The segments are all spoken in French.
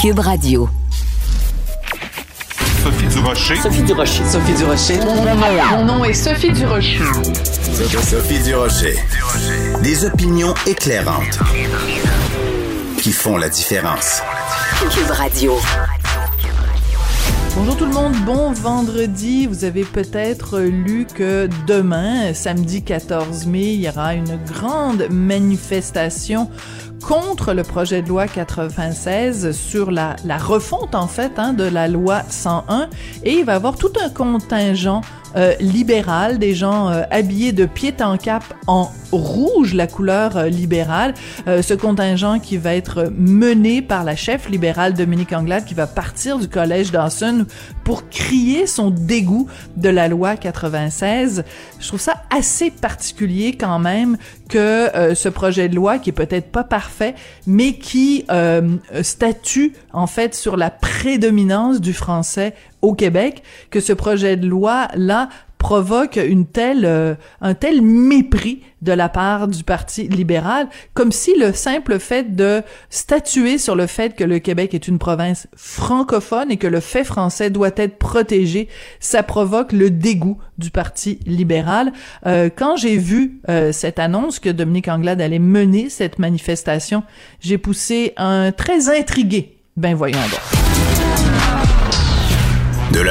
Cube Radio. Sophie Durocher. Sophie Durocher. Sophie Durocher. Mon nom est Sophie Durocher. Sophie Durocher. Des opinions éclairantes qui font la différence. Cube Radio. Bonjour tout le monde, bon vendredi. Vous avez peut-être lu que demain, samedi 14 mai, il y aura une grande manifestation contre le projet de loi 96 sur la, la refonte en fait hein, de la loi 101 et il va y avoir tout un contingent euh, libéral, des gens euh, habillés de pied en cap en rouge, la couleur euh, libérale. Euh, ce contingent qui va être mené par la chef libérale Dominique Anglade qui va partir du collège Dawson pour crier son dégoût de la loi 96. Je trouve ça assez particulier quand même que ce projet de loi qui est peut-être pas parfait, mais qui statue en fait sur la prédominance du français au Québec que ce projet de loi-là provoque une telle, euh, un tel mépris de la part du Parti libéral, comme si le simple fait de statuer sur le fait que le Québec est une province francophone et que le fait français doit être protégé, ça provoque le dégoût du Parti libéral. Euh, quand j'ai vu euh, cette annonce que Dominique Anglade allait mener cette manifestation, j'ai poussé un très intrigué. Ben voyons donc.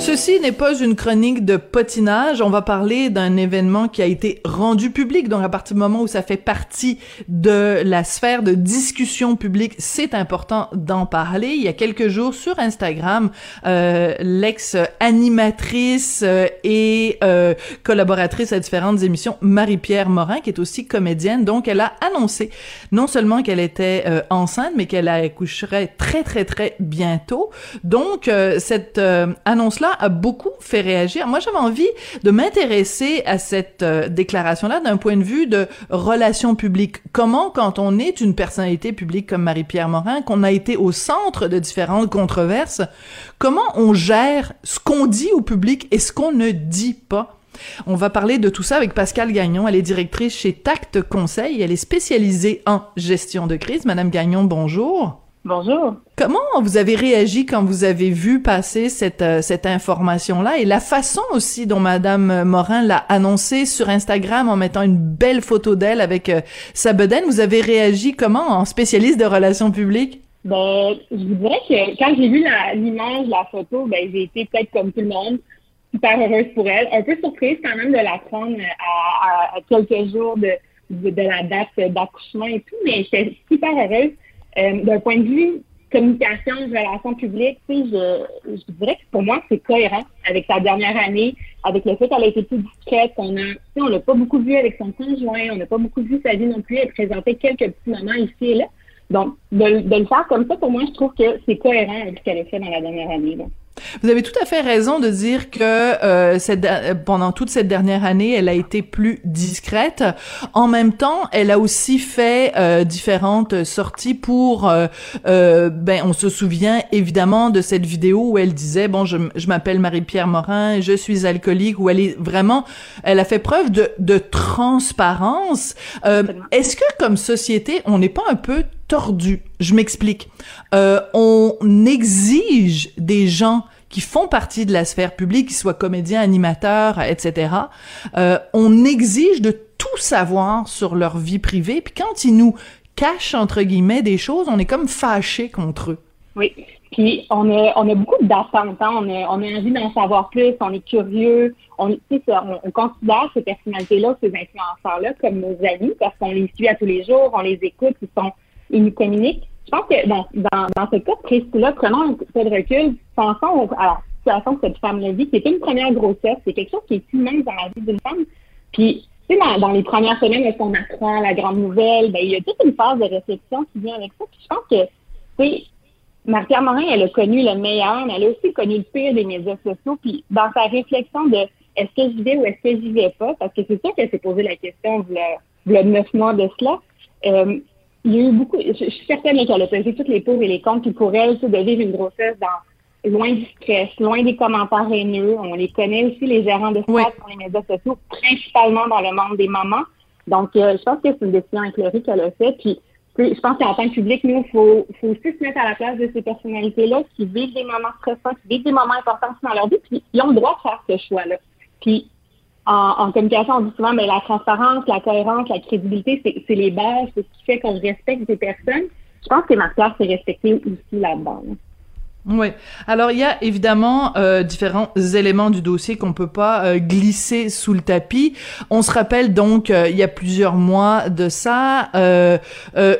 Ceci n'est pas une chronique de potinage. On va parler d'un événement qui a été rendu public. Donc, à partir du moment où ça fait partie de la sphère de discussion publique, c'est important d'en parler. Il y a quelques jours sur Instagram, euh, l'ex-animatrice euh, et euh, collaboratrice à différentes émissions, Marie-Pierre Morin, qui est aussi comédienne, donc elle a annoncé non seulement qu'elle était enceinte, mais qu'elle accoucherait très, très, très bientôt. Donc, cette annonce-là a beaucoup fait réagir. Moi, j'avais envie de m'intéresser à cette euh, déclaration-là d'un point de vue de relations publiques. Comment, quand on est une personnalité publique comme Marie-Pierre Morin, qu'on a été au centre de différentes controverses, comment on gère ce qu'on dit au public et ce qu'on ne dit pas? On va parler de tout ça avec Pascal Gagnon. Elle est directrice chez Tact Conseil. Elle est spécialisée en gestion de crise. Madame Gagnon, bonjour. Bonjour. Comment vous avez réagi quand vous avez vu passer cette, euh, cette information-là et la façon aussi dont Madame Morin l'a annoncé sur Instagram en mettant une belle photo d'elle avec euh, sa bedaine? Vous avez réagi comment en spécialiste de relations publiques? Ben, je vous dirais que quand j'ai vu l'image, la, photo, ben, j'ai été peut-être comme tout le monde, super heureuse pour elle. Un peu surprise quand même de la prendre à, à, quelques jours de, de, la date d'accouchement et tout, mais j'étais super heureuse. Euh, d'un point de vue communication, relations publiques, je, je dirais que pour moi, c'est cohérent avec sa dernière année, avec le fait qu'elle a été plus discrète, qu'on a, on l'a pas beaucoup vu avec son conjoint, on n'a pas beaucoup vu sa vie non plus, elle présentait quelques petits moments ici et là. Donc, de, de le faire comme ça, pour moi, je trouve que c'est cohérent avec ce qu'elle a fait dans la dernière année. Vous avez tout à fait raison de dire que euh, cette, pendant toute cette dernière année, elle a été plus discrète. En même temps, elle a aussi fait euh, différentes sorties pour. Euh, euh, ben, on se souvient évidemment de cette vidéo où elle disait bon, je, je m'appelle Marie-Pierre Morin, je suis alcoolique. Où elle est vraiment, elle a fait preuve de, de transparence. Euh, est-ce que comme société, on n'est pas un peu tordu. Je m'explique. Euh, on exige des gens qui font partie de la sphère publique, qui soient comédiens, animateurs, etc. Euh, on exige de tout savoir sur leur vie privée, puis quand ils nous cachent entre guillemets des choses, on est comme fâché contre eux. Oui. Puis on a, on a beaucoup d'attentes, hein. on, a, on a envie d'en savoir plus, on est curieux, on considère ces personnalités-là, ces influenceurs-là comme nos amis parce qu'on les suit à tous les jours, on les écoute, ils sont communiquent. Je pense que dans, dans, dans ce cas précis-là, prenons un peu de recul, pensons à la situation que cette femme-là vit, c'est une première grossesse, c'est quelque chose qui est immense dans la vie d'une femme. Puis, tu sais, dans, dans, les premières semaines, est-ce qu'on apprend la grande nouvelle? Ben, il y a toute une phase de réflexion qui vient avec ça. Puis je pense que, tu sais, Marie-Pierre Morin, elle a connu le meilleur, mais elle a aussi connu le pire des médias sociaux. Puis dans sa réflexion de est-ce que j'y vais ou est-ce que j'y vais pas, parce que c'est sûr qu'elle s'est posé la question il y a neuf mois de cela. Euh, il y a eu beaucoup, je, suis certaine qu'elle a pesé toutes les pour et les contre, puis pour elle, de vivre une grossesse dans loin du stress, loin des commentaires haineux. On les connaît aussi, les gérants de stress sur les médias sociaux, principalement dans le monde des mamans. Donc, euh, je pense que c'est une décision éclairée qu'elle a faite. Puis, je pense qu'en tant que public, nous, il faut, faut aussi se mettre à la place de ces personnalités-là qui vivent des moments stressants, qui vivent des moments importants dans leur vie, puis ils ont le droit de faire ce choix-là. Puis, en, communication, on dit souvent, mais la transparence, la cohérence, la crédibilité, c'est les bases, c'est ce qui fait qu'on respecte des personnes. Je pense que Marc-Pierre s'est respecté aussi là-dedans. Oui. Alors il y a évidemment euh, différents éléments du dossier qu'on peut pas euh, glisser sous le tapis. On se rappelle donc euh, il y a plusieurs mois de ça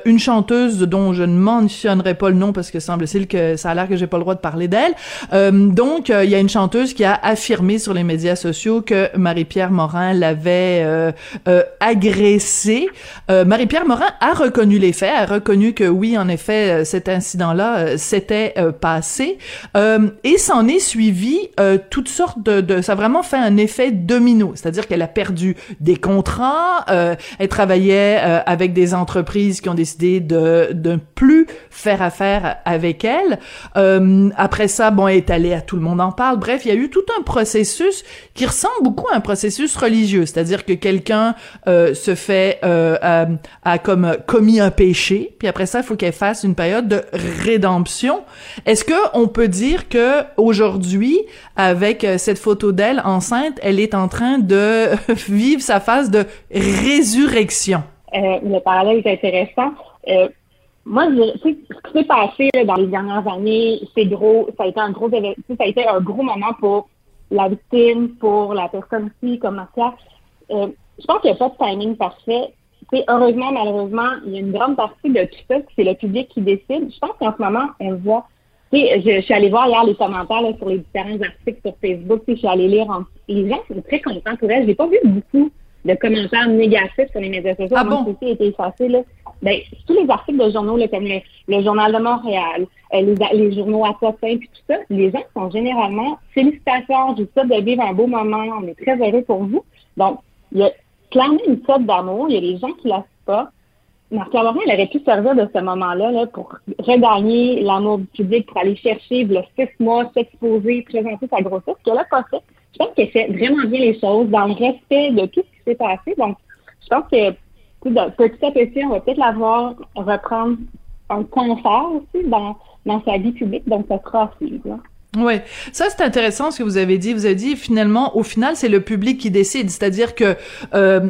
une chanteuse dont je ne mentionnerai pas le nom parce que semble-t-il que ça a l'air que j'ai pas le droit de parler d'elle. donc il y a une chanteuse qui a affirmé sur les médias sociaux que Marie-Pierre Morin l'avait agressée. Marie-Pierre Morin a reconnu les faits, a reconnu que oui en effet cet incident-là s'était passé euh, et s'en est suivi euh, toutes sortes de, Ça a vraiment fait un effet domino, c'est-à-dire qu'elle a perdu des contrats, euh, elle travaillait avec des entreprises qui ont décidé de ne plus faire affaire avec elle. après ça, bon, elle est allée à Tout le monde en parle. Bref, il y a eu tout un processus qui ressemble beaucoup à un processus religieux, c'est-à-dire que quelqu'un se fait a, a comme commis un péché, puis après ça, il faut qu'elle fasse une période de rédemption. Est-ce que on peut dire que aujourd'hui, avec euh, cette photo d'elle enceinte, elle est en train de vivre sa phase de résurrection? Euh, le parallèle est intéressant. Euh, moi, ce qui s'est passé dans les dernières années, c'est gros. Ça a été un gros ça a été un gros moment pour la victime, pour la personne aussi, comme Marcia. je pense qu'il n'y a pas de timing parfait. heureusement, malheureusement, il y a une grande partie de tout ça, c'est le public qui décide. Je pense qu'en ce moment, on voit je, je, suis allée voir hier les commentaires sur les différents articles sur Facebook. Je suis allée lire. les gens sont très contents pour elle. J'ai pas vu beaucoup de commentaires négatifs sur les médias sociaux. Ah bon? a été effacé. Là. Ben, tous les articles de journaux, là, comme le, Journal de Montréal, euh, les, les, journaux à Potin, puis tout ça, les gens sont généralement félicitations, j'ai ça de vivre un beau moment, on est très heureux pour vous. Donc, il y a clairement une sorte d'amour. Il y a des gens qui la pas. Marc Laurent, elle aurait pu servir de ce moment-là là, pour regagner l'amour du public, pour aller chercher le six mois, s'exposer, présenter sa grossesse, qu'elle a pas fait. Je pense qu'elle fait vraiment bien les choses dans le respect de tout ce qui s'est passé. Donc, je pense que petit à petit, on va peut-être la voir reprendre un confort aussi dans, dans sa vie publique. Donc, ça sera à suivre. Ouais, ça c'est intéressant ce que vous avez dit. Vous avez dit finalement, au final, c'est le public qui décide. C'est-à-dire que, euh,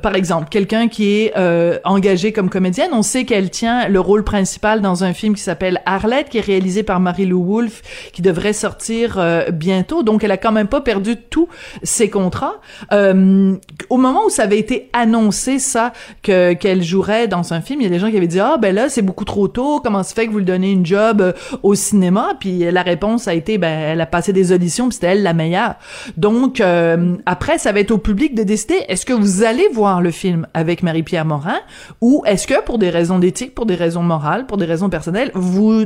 par exemple, quelqu'un qui est euh, engagé comme comédienne, on sait qu'elle tient le rôle principal dans un film qui s'appelle Arlette, qui est réalisé par Marie-Lou Wolfe, qui devrait sortir euh, bientôt. Donc, elle a quand même pas perdu tous ses contrats. au moment où ça avait été annoncé ça que qu'elle jouerait dans un film, il y a des gens qui avaient dit ah ben là c'est beaucoup trop tôt. Comment se fait que vous lui donnez une job au cinéma? Puis la réponse a été, ben, elle a passé des auditions, puis c'était elle la meilleure. Donc, euh, après, ça va être au public de décider, est-ce que vous allez voir le film avec Marie-Pierre Morin, ou est-ce que, pour des raisons d'éthique, pour des raisons morales, pour des raisons personnelles, vous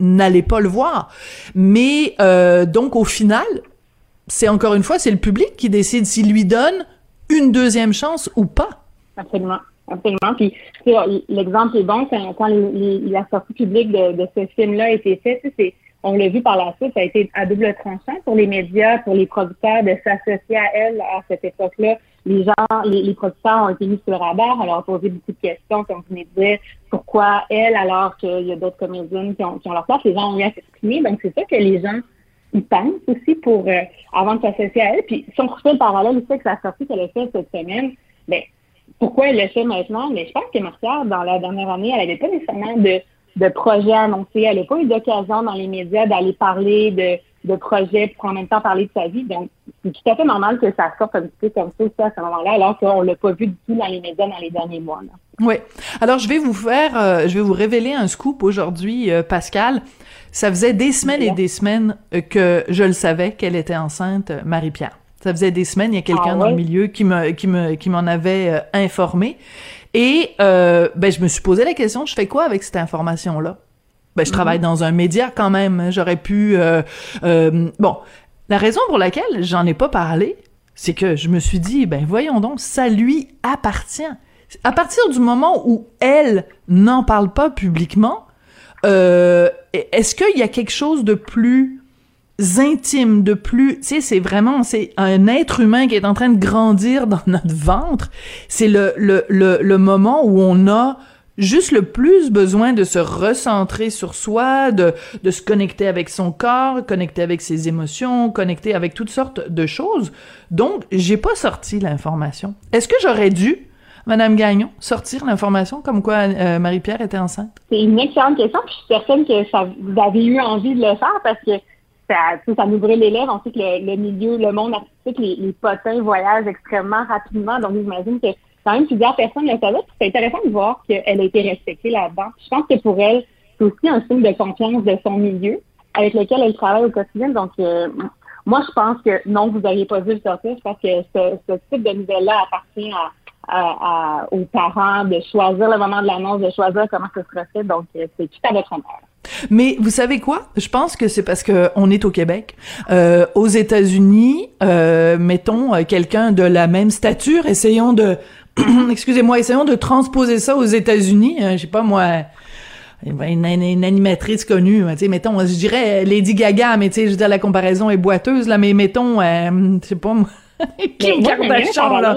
n'allez pas le voir. Mais, euh, donc, au final, c'est encore une fois, c'est le public qui décide s'il lui donne une deuxième chance ou pas. Absolument. Absolument. Puis, l'exemple est bon quand, quand la sortie publique de, de ce film-là a été faite. C'est on l'a vu par la suite, ça a été à double tranchant pour les médias, pour les producteurs de s'associer à elle à cette époque-là. Les gens, les, producteurs ont été mis sur le radar, on leur a posé beaucoup de questions, comme vous venez de pourquoi elle alors qu'il y a d'autres comédiennes qui ont, leur place. Les gens ont eu à s'exprimer, donc c'est ça que les gens ils pensent aussi pour euh, avant de s'associer à elle. Puis si on refait le parallèle aussi avec la sortie qu'elle a faite cette semaine, ben pourquoi elle le fait maintenant? Mais je pense que Marcia, dans la dernière année, elle n'avait pas nécessairement de de projets annoncés. Elle n'a pas eu d'occasion dans les médias d'aller parler de, de projets pour en même temps parler de sa vie. Donc, c'est tout à fait normal que ça sorte un petit peu comme ça aussi à ce moment-là, alors qu'on l'a pas vu du tout dans les médias dans les derniers mois. Oui. Alors, je vais vous faire, euh, je vais vous révéler un scoop aujourd'hui, euh, Pascal. Ça faisait des semaines et des semaines euh, que je le savais qu'elle était enceinte, Marie-Pierre. Ça faisait des semaines, il y a quelqu'un ah dans le milieu qui me qui me qui m'en avait informé. Et euh, ben, je me suis posé la question, je fais quoi avec cette information-là? Ben, je travaille mhm. dans un média quand même. Hein. J'aurais pu... Euh, euh, bon, la raison pour laquelle j'en ai pas parlé, c'est que je me suis dit, ben voyons donc, ça lui appartient. À partir du moment où elle n'en parle pas publiquement, est-ce qu'il y a quelque chose de plus intime, de plus, tu sais, c'est vraiment, c'est un être humain qui est en train de grandir dans notre ventre. C'est le, le, le, le moment où on a juste le plus besoin de se recentrer sur soi, de, de se connecter avec son corps, connecter avec ses émotions, connecter avec toutes sortes de choses. Donc, j'ai pas sorti l'information. Est-ce que j'aurais dû, Madame Gagnon, sortir l'information comme quoi euh, Marie-Pierre était enceinte? C'est une excellente question, je suis certaine que ça, vous avez eu envie de le faire parce que ça, ça nous brûle les lèvres. On sait que le, milieu, le monde artistique, les, les potins voyagent extrêmement rapidement. Donc, j'imagine que quand même plusieurs personnes le savaient. C'est intéressant de voir qu'elle a été respectée là-dedans. Je pense que pour elle, c'est aussi un signe de confiance de son milieu avec lequel elle travaille au quotidien. Donc, euh, moi, je pense que non, vous n'auriez pas dû le sortir. Je pense que ce, type de nouvelle-là appartient à, aux parents de choisir le moment de l'annonce, de choisir comment ça sera fait. Donc, euh, c'est tout à votre honneur. Mais vous savez quoi? Je pense que c'est parce que on est au Québec. Euh, aux États-Unis, euh, mettons euh, quelqu'un de la même stature, essayons de excusez-moi, essayons de transposer ça aux États-Unis. Hein, je sais pas moi, une, animatrice connue, tu sais, mettons, je dirais Lady Gaga, mais tu sais, je veux dire la comparaison est boiteuse là, mais mettons, euh, je sais pas moi, Kim Kardashian là.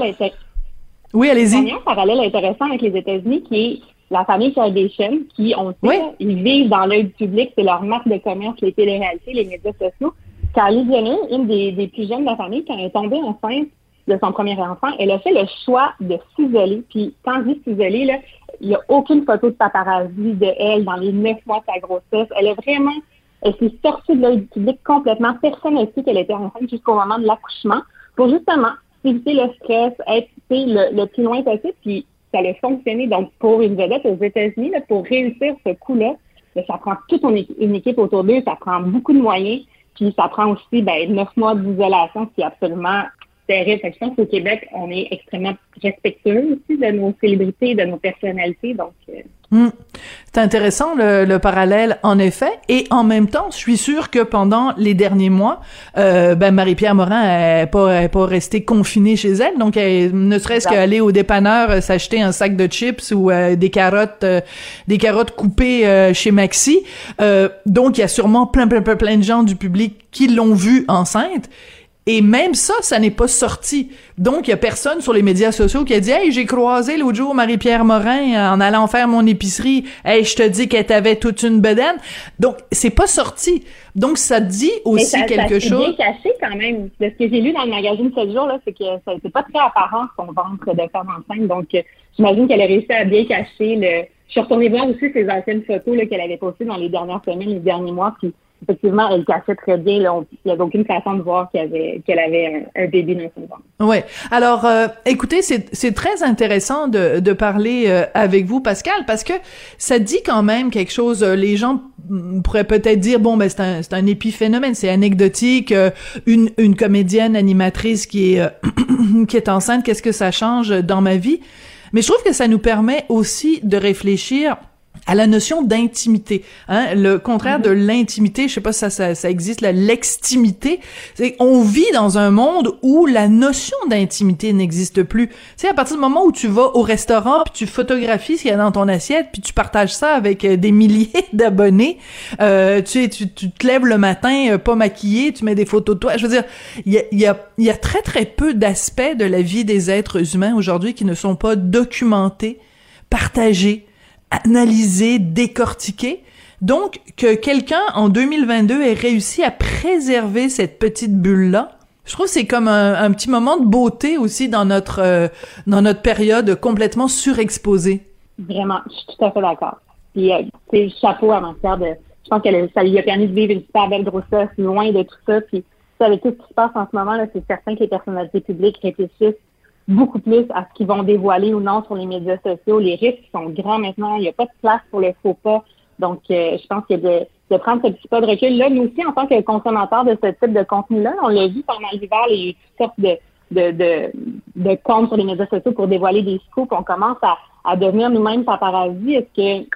Oui, allez-y. Un parallèle intéressant avec les États-Unis qui est la famille Kardashian, qui, on sait, ils vivent dans l'œil public, c'est leur marque de commerce, les télé-réalités, les médias sociaux. Kylie Jenner, une des, des plus jeunes de la famille, quand elle est tombée enceinte, de son premier enfant, elle a fait le choix de s'isoler. Puis quand je dis s'isoler, là, il n'y a aucune photo de paparazzi de elle dans les neuf mois de sa grossesse. Elle est vraiment, elle s'est sortie de l'œil du public complètement. Personne n'a su qu'elle était enceinte jusqu'au moment de l'accouchement pour justement éviter le stress, être le, le plus loin possible. Puis ça a fonctionné. Donc pour une vedette aux États-Unis, pour réussir ce coup-là, ben, ça prend toute une équipe autour d'eux, ça prend beaucoup de moyens. Puis ça prend aussi ben, neuf mois d'isolation, qui est absolument terrible. je pense qu'au Québec, on est extrêmement respectueux aussi de nos célébrités, de nos personnalités. Donc, euh, hmm. C'est intéressant le, parallèle, en effet. Et en même temps, je suis sûre que pendant les derniers mois, euh, ben Marie-Pierre Morin n'est pas, pas restée confinée chez elle. Donc, elle, ne serait-ce qu'aller au dépanneur euh, s'acheter un sac de chips ou des carottes, des carottes coupées chez Maxi. donc, il y a sûrement plein, plein, plein, plein de gens du public qui l'ont vue enceinte. Et même ça, ça n'est pas sorti. Donc, il y a personne sur les médias sociaux qui a dit « Hey, j'ai croisé l'autre jour Marie-Pierre Morin en allant faire mon épicerie. Hey, je te dis qu'elle t'avait toute une bedaine. » Donc, c'est pas sorti. Donc, ça dit aussi quelque chose. C'est bien caché quand même. De ce que j'ai lu dans le magazine 7 jours, là, c'est que ça n'était pas très apparent son ventre de femme enceinte. Donc, euh, j'imagine qu'elle a réussi à bien cacher le... Je suis retournée voir aussi ses anciennes photos qu'elle avait postées dans les dernières semaines, les derniers mois, puis effectivement, elle cachait très bien. il n'y avait aucune façon de voir qu'elle avait, un, bébé dans son ventre. Oui. Alors, euh, écoutez, c'est, très intéressant de, parler euh, avec vous, Pascal, parce que ça dit quand même quelque chose. Euh, les gens pourraient peut-être dire, bon, ben c'est un, un épiphénomène, c'est anecdotique. une, comédienne animatrice qui est enceinte, qu'est-ce que ça change dans ma vie? Mais je trouve que ça nous permet aussi de réfléchir à la notion d'intimité, hein, le contraire de l'intimité, je sais pas si ça, ça, ça existe, l'extimité, c'est on vit dans un monde où la notion d'intimité n'existe plus. Tu sais, à partir du moment où tu vas au restaurant, puis tu photographies ce qu'il y a dans ton assiette, puis tu partages ça avec euh, des milliers d'abonnés, euh, tu, tu, tu te lèves le matin euh, pas maquillé, tu mets des photos de toi, je veux dire, il y a, y, a, y a très très peu d'aspects de la vie des êtres humains aujourd'hui qui ne sont pas documentés, partagés, analyser, décortiquer. Donc, que quelqu'un en 2022 ait réussi à préserver cette petite bulle-là, je trouve que c'est comme un, petit moment de beauté aussi dans notre euh, dans notre période complètement surexposée. Vraiment, je suis tout à fait d'accord. Puis, euh, c'est chapeau à ma sœur de. Je pense que ça lui a permis de vivre une super belle grossesse, loin de tout ça. Puis, avec tout ce qui se passe en ce moment, là, c'est certain que les personnalités publiques réfléchissent beaucoup plus à ce qu'ils vont dévoiler ou non sur les médias sociaux. Les risques sont grands maintenant. Il n'y a pas de place pour le faux pas. Donc, euh, je pense que de, de prendre ce petit pas de recul, là, nous aussi, en tant que consommateurs de ce type de contenu-là, on l'a vu pendant l'hiver, il y a eu toutes sortes de, de, de, de comptes sur les médias sociaux pour dévoiler des scoops. On commence à, à devenir nous-mêmes paparazzi. Est-ce que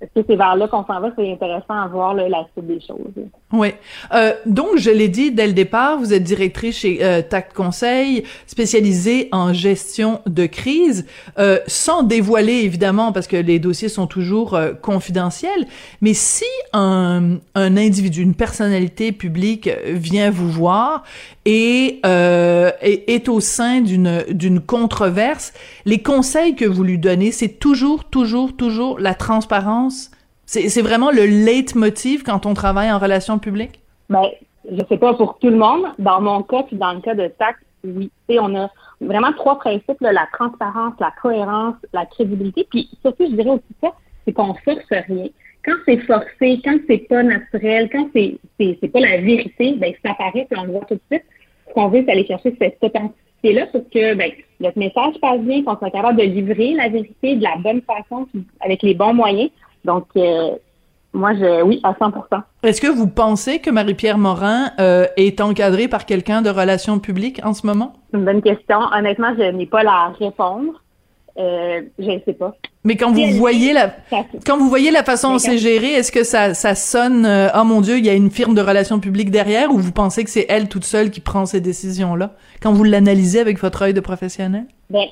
est-ce que c'est vers là qu'on s'en va? C'est intéressant à voir la suite des choses? Oui. Euh, donc, je l'ai dit dès le départ, vous êtes directrice chez euh, Conseil, spécialisée en gestion de crise, euh, sans dévoiler évidemment, parce que les dossiers sont toujours euh, confidentiels. Mais si un, un individu, une personnalité publique vient vous voir et euh, est, est au sein d'une d'une controverse, les conseils que vous lui donnez, c'est toujours, toujours, toujours la transparence c'est vraiment le leitmotiv quand on travaille en relations publiques? Ben, je sais pas pour tout le monde. Dans mon cas, puis dans le cas de TAC, oui. Et on a vraiment trois principes, la transparence, la cohérence, la crédibilité. Puis surtout, je dirais aussi ça, c'est qu'on force rien. Quand c'est forcé, quand c'est pas naturel, quand c'est c'est pas la vérité, ben ça apparaît puis on le voit tout de suite. Ce qu'on veut, c'est aller chercher cette authenticité-là pour que ben, notre message passe bien, qu'on soit capable de livrer la vérité de la bonne façon, avec les bons moyens. Donc, euh, moi, je, oui, à 100 Est-ce que vous pensez que Marie-Pierre Morin euh, est encadrée par quelqu'un de relations publiques en ce moment? C'est une bonne question. Honnêtement, je n'ai pas la répondre. Euh, je ne sais pas. Mais quand vous voyez la quand vous voyez la façon dont c'est géré, est-ce que ça ça sonne euh, oh mon dieu, il y a une firme de relations publiques derrière ou vous pensez que c'est elle toute seule qui prend ces décisions là quand vous l'analysez avec votre œil de professionnel? Ben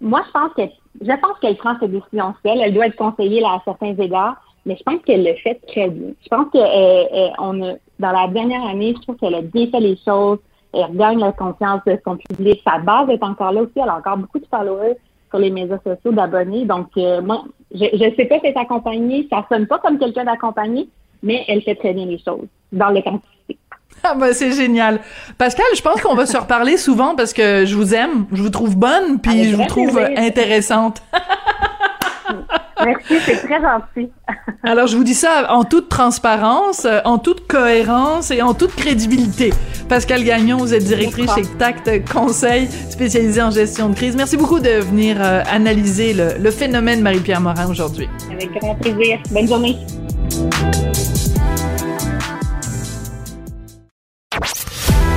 moi je pense que je pense qu'elle prend ses décisions seule, elle doit être conseillée là, à certains égards, mais je pense qu'elle le fait très bien. Je pense que euh, on a dans la dernière année, je trouve qu'elle a bien fait les choses, elle regagne la confiance de son public, sa base est encore là aussi, elle a encore beaucoup de followers sur les médias sociaux d'abonnés. Donc, euh, moi, je ne sais pas si elle est accompagnée. Ça sonne pas comme quelqu'un d'accompagné, mais elle fait très bien les choses dans le l'authenticité. Ah ben c'est génial. Pascal, je pense qu'on va se reparler souvent parce que je vous aime, je vous trouve bonne, puis je vous trouve intéressante. Merci, c'est très gentil. Alors, je vous dis ça en toute transparence, euh, en toute cohérence et en toute crédibilité. Pascal Gagnon, vous êtes directrice chez Tact Conseil, spécialisé en gestion de crise. Merci beaucoup de venir euh, analyser le, le phénomène Marie-Pierre Morin aujourd'hui. Avec grand plaisir. Bonne journée.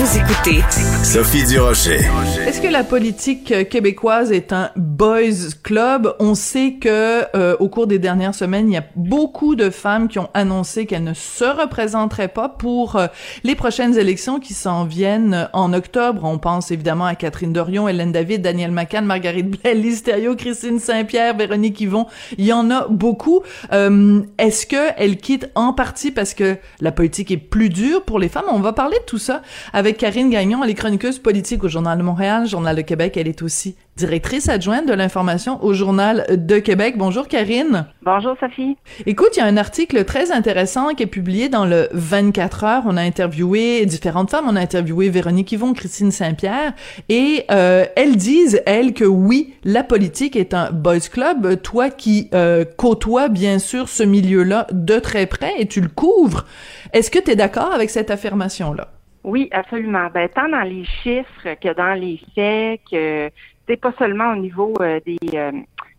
Vous écoutez Sophie Durocher. Est-ce que la politique québécoise est un boys club? On sait que euh, au cours des dernières semaines, il y a beaucoup de femmes qui ont annoncé qu'elles ne se représenteraient pas pour euh, les prochaines élections qui s'en viennent en octobre. On pense évidemment à Catherine Dorion, Hélène David, Daniel McCann, Marguerite Blais, Lise Thériault, Christine Saint-Pierre, Véronique Yvon. Il y en a beaucoup. Euh, Est-ce que elles quittent en partie parce que la politique est plus dure pour les femmes? On va parler de tout ça avec Karine Gagnon, elle est chroniqueuse politique au Journal de Montréal, Journal de Québec. Elle est aussi directrice adjointe de l'information au Journal de Québec. Bonjour Karine. Bonjour Sophie. Écoute, il y a un article très intéressant qui est publié dans le 24 heures. On a interviewé différentes femmes. On a interviewé Véronique Yvon, Christine Saint-Pierre, et euh, elles disent elles que oui, la politique est un boys club. Toi qui euh, côtoies bien sûr ce milieu-là de très près et tu le couvres, est-ce que tu es d'accord avec cette affirmation-là? Oui, absolument. Ben, tant dans les chiffres que dans les faits, que c'est pas seulement au niveau euh, des euh,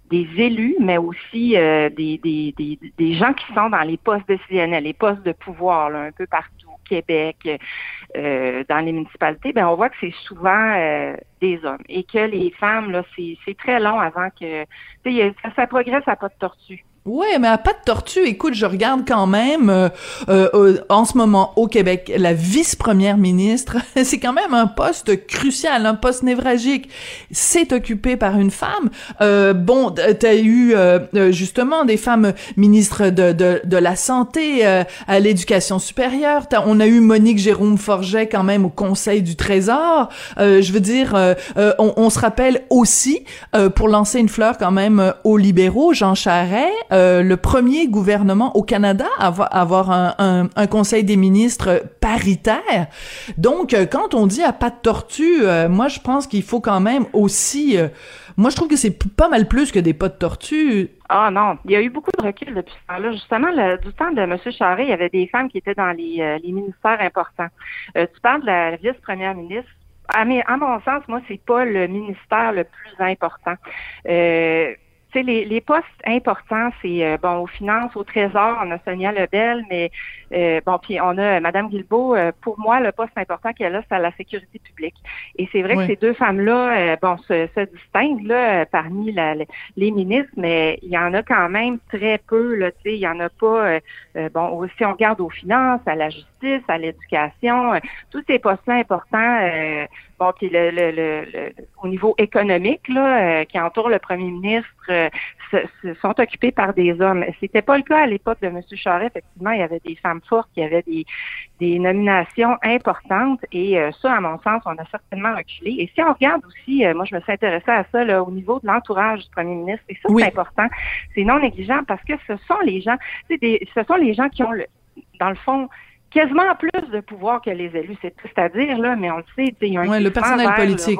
des élus, mais aussi euh, des, des, des, gens qui sont dans les postes décisionnels, les postes de pouvoir, là, un peu partout, Québec, dans les municipalités, ben on voit que c'est souvent des hommes et que les femmes, là, c'est très long avant que ça, ça progresse à pas de tortue. Ouais, mais à pas de tortue, écoute, je regarde quand même euh, euh, en ce moment au Québec la vice-première ministre, c'est quand même un poste crucial, un poste névralgique. C'est occupé par une femme. Euh, bon, t'as eu euh, euh, justement des femmes ministres de, de, de la santé, à l'éducation supérieure. on a eu Monique Jérôme Forget quand même au Conseil du Trésor. je veux dire, on, on, se rappelle aussi, pour lancer une fleur quand même aux libéraux, Jean Charest. Euh, le premier gouvernement au Canada à avoir, un, conseil des ministres paritaire. Donc, euh, quand on dit à pas de tortue, euh, moi, je pense qu'il faut quand même aussi... moi, je trouve que c'est pas mal plus que des pas de tortue. Ah non, il y a eu beaucoup de recul depuis ce temps-là. Justement, du temps de M. Charest, il y avait des femmes qui étaient dans les, ministères importants. tu parles de la vice-première ministre. À, à, mon sens, moi, c'est pas le ministère le plus important. Euh, sais, les, les postes importants, c'est euh, bon aux finances, au Trésor, on a Sonia Lebel, mais euh, bon, puis on a Madame Guilbeault. Euh, pour moi, le poste important qu'elle a, c'est à la sécurité publique. Et c'est vrai que ces deux femmes-là, bon, se, se, distinguent là parmi la, les ministres, mais il y en a quand même très peu. Là, tu sais, il y en a pas. bon, si on regarde aux finances, à la justice, à l'éducation, tous ces postes-là importants. Bon, puis le, le, le, au niveau économique là, qui entoure le premier ministre sont occupés par des hommes. C'était pas le cas à l'époque de M. Charest. Effectivement, il y avait des femmes fortes, il y avait des, des nominations importantes et euh, ça, à mon sens, on a certainement reculé. Et si on regarde aussi, euh, moi, je me suis intéressée à ça là, au niveau de l'entourage du premier ministre, et ça, c'est important. C'est non négligeable parce que ce sont les gens, des, ce sont les gens qui ont, le, dans le fond, quasiment plus de pouvoir que les élus. C'est à dire, là, mais on le sait, il y a un le personnel politique.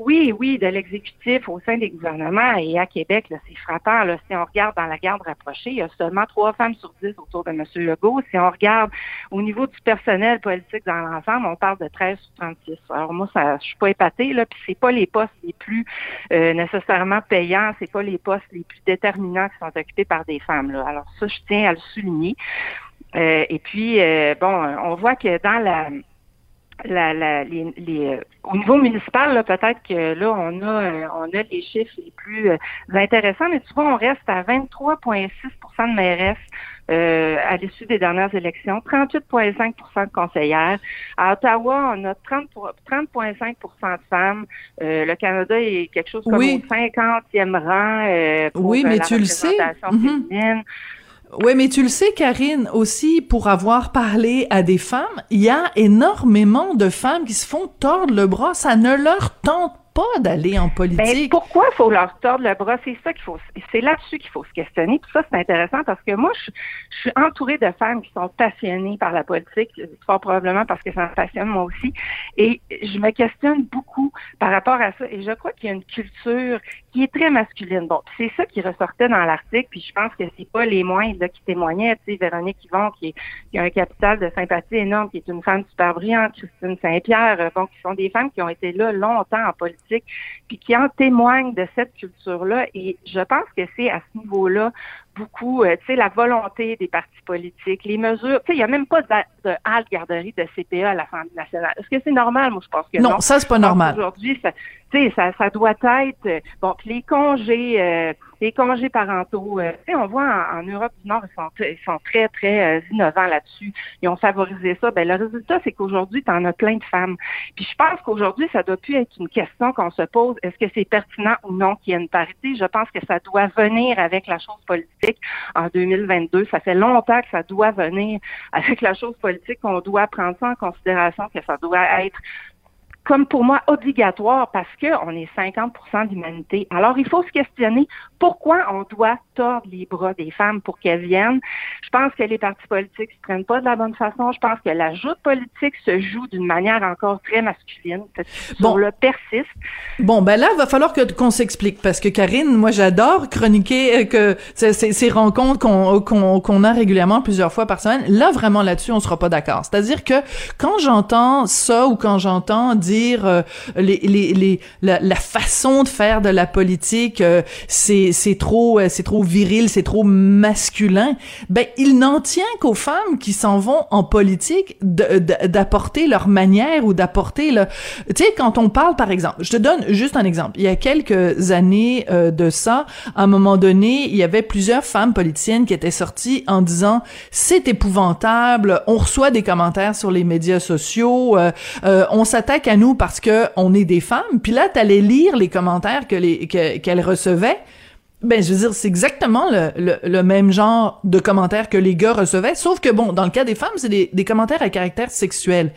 Oui, oui, de l'exécutif au sein des gouvernements et à Québec, c'est frappant. Là, si on regarde dans la garde rapprochée, il y a seulement trois femmes sur dix autour de M. Legault. Si on regarde au niveau du personnel politique dans l'ensemble, on parle de 13 sur 36. Alors moi, ça, je suis pas épatée, là, puis c'est pas les postes les plus euh, nécessairement payants, c'est pas les postes les plus déterminants qui sont occupés par des femmes. Là. Alors ça, je tiens à le souligner. Euh, et puis, euh, bon, on voit que dans la la, la, les, les, au niveau municipal, peut-être que là, on a, euh, on a les chiffres les plus euh, intéressants, mais souvent, on reste à 23,6% de mairesse euh, à l'issue des dernières élections, 38,5% de conseillères. À Ottawa, on a 30,5% de femmes. Euh, le Canada est quelque chose comme au 50e rang pour oui, mais la tu le sais. Mm-hmm. Oui, mais tu le sais, Karine, aussi, pour avoir parlé à des femmes, il y a énormément de femmes qui se font tordre le bras. Ça ne leur tente d'aller en ben, politique. pourquoi il faut leur tordre le bras? C'est ça qu'il faut, c'est là-dessus qu'il faut se questionner. Tout ça, c'est intéressant parce que moi, je, suis entourée de femmes qui sont passionnées par la politique, fort probablement parce que ça me passionne moi aussi. Et je me questionne beaucoup par rapport à ça. Et je crois qu'il y a une culture qui est très masculine. Bon, c'est ça qui ressortait dans l'article, puis je pense que c'est pas les moindres qui témoignaient. Tu sais, Véronique Yvon, qui, qui a un capital de sympathie énorme, qui est une femme super brillante, Christine Saint-Pierre, euh, bon, qui sont des femmes qui ont été là longtemps en politique puis qui en témoignent de cette culture-là. Et je pense que c'est à ce niveau-là beaucoup, euh, tu sais, la volonté des partis politiques, les mesures. Tu sais, il n'y a même pas de, de halte garderie de CPA à l'Assemblée nationale. Est-ce que c'est normal? Moi, je pense que non. Non, ça, c'est pas normal. Aujourd'hui, ça, tu sais, ça, ça doit être... Euh, bon, les congés... Euh, les congés parentaux, euh, on voit en, Europe du Nord, ils sont, ils sont très, très euh, innovants là-dessus. Ils ont favorisé ça. Ben, le résultat, c'est qu'aujourd'hui, tu en as plein de femmes. Puis je pense qu'aujourd'hui, ça doit plus être une question qu'on se pose. Est-ce que c'est pertinent ou non qu'il y ait une parité? Je pense que ça doit venir avec la chose politique en 2022. Ça fait longtemps que ça doit venir avec la chose politique, qu'on doit prendre ça en considération, que ça doit être comme pour moi obligatoire parce qu'on est 50% d'humanité. Alors, il faut se questionner pourquoi on doit tordre les bras des femmes pour qu'elles viennent. Je pense que les partis politiques se prennent pas de la bonne façon. Je pense que la joute politique se joue d'une manière encore très masculine. Bon, le persiste. Bon, ben là, il va falloir que qu'on s'explique parce que Karine, moi, j'adore chroniquer euh, que ces, ces rencontres qu'on qu'on qu'on a régulièrement plusieurs fois par semaine. Là, vraiment là-dessus, on sera pas d'accord. C'est-à-dire que quand j'entends ça ou quand j'entends dire euh, la, façon de faire de la politique, euh, c'est c'est trop euh, c'est trop viril, c'est trop masculin. Ben il n'en tient qu'aux femmes qui s'en vont en politique d'apporter leur manière ou d'apporter le. Tu sais quand on parle par exemple, je te donne juste un exemple. Il y a quelques années de ça, à un moment donné, il y avait plusieurs femmes politiciennes qui étaient sorties en disant c'est épouvantable, on reçoit des commentaires sur les médias sociaux, on s'attaque à nous parce que on est des femmes. Puis là, t'allais lire les commentaires que les qu'elle recevait. Ben, je veux dire, c'est exactement le, même genre de commentaires que les gars recevaient, sauf que bon, dans le cas des femmes, c'est des, des commentaires à caractère sexuel.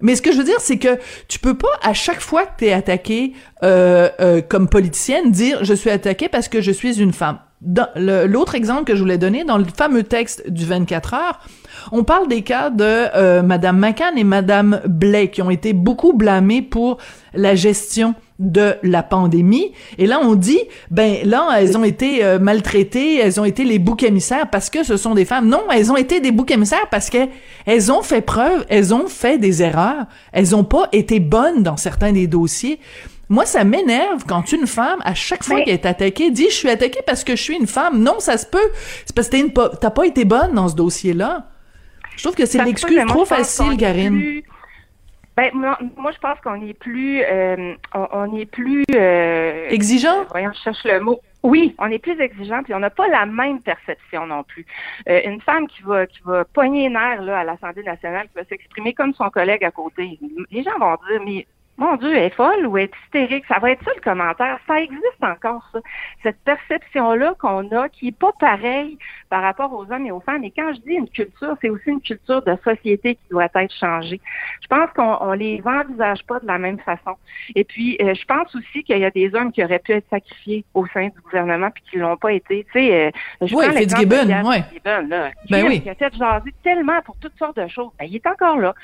Mais ce que je veux dire, c'est que tu peux pas à chaque fois que t'es attaqué euh, euh, comme politicienne dire je suis attaquée parce que je suis une femme. L'autre exemple que je voulais donner dans le fameux texte du 24 heures, on parle des cas de euh, Madame McCann et Madame Blake qui ont été beaucoup blâmés pour la gestion de la pandémie. Et là, on dit, ben là, elles ont été euh, maltraitées, elles ont été les boucs émissaires parce que ce sont des femmes. Non, elles ont été des boucs émissaires parce que elles ont fait preuve, elles ont fait des erreurs, elles ont pas été bonnes dans certains des dossiers. Moi, ça m'énerve quand une femme, à chaque fois qu'elle est attaquée, dit je suis attaquée parce que je suis une femme. Non, ça se peut. C'est parce que t'as pas été bonne dans ce dossier-là. Je trouve que c'est l'excuse trop facile, Karine. Ben, moi, je pense qu'on est plus, euh, on, est plus euh, exigeant? voyons, je cherche le mot. Oui, on est plus exigeant, puis on n'a pas la même perception non plus. Euh, une femme qui va qui va pogner les nerfs là, à l'Assemblée nationale, qui va s'exprimer comme son collègue à côté, les gens vont dire mais mon Dieu, elle est folle ou elle est hystérique? Ça va être ça le commentaire. Ça existe encore, ça. Cette perception-là qu'on a, qui est pas pareille par rapport aux hommes et aux femmes. Et quand je dis une culture, c'est aussi une culture de société qui doit être changée. Je pense qu'on on les envisage pas de la même façon. Et puis, euh, je pense aussi qu'il y a des hommes qui auraient pu être sacrifiés au sein du gouvernement puis qui l'ont pas été. Tu sais, euh, je oui, Fitzgibbon, oui. Fitzgibbon, là, ben oui. qui a fait jaser tellement pour toutes sortes de choses. Ben, il est encore là.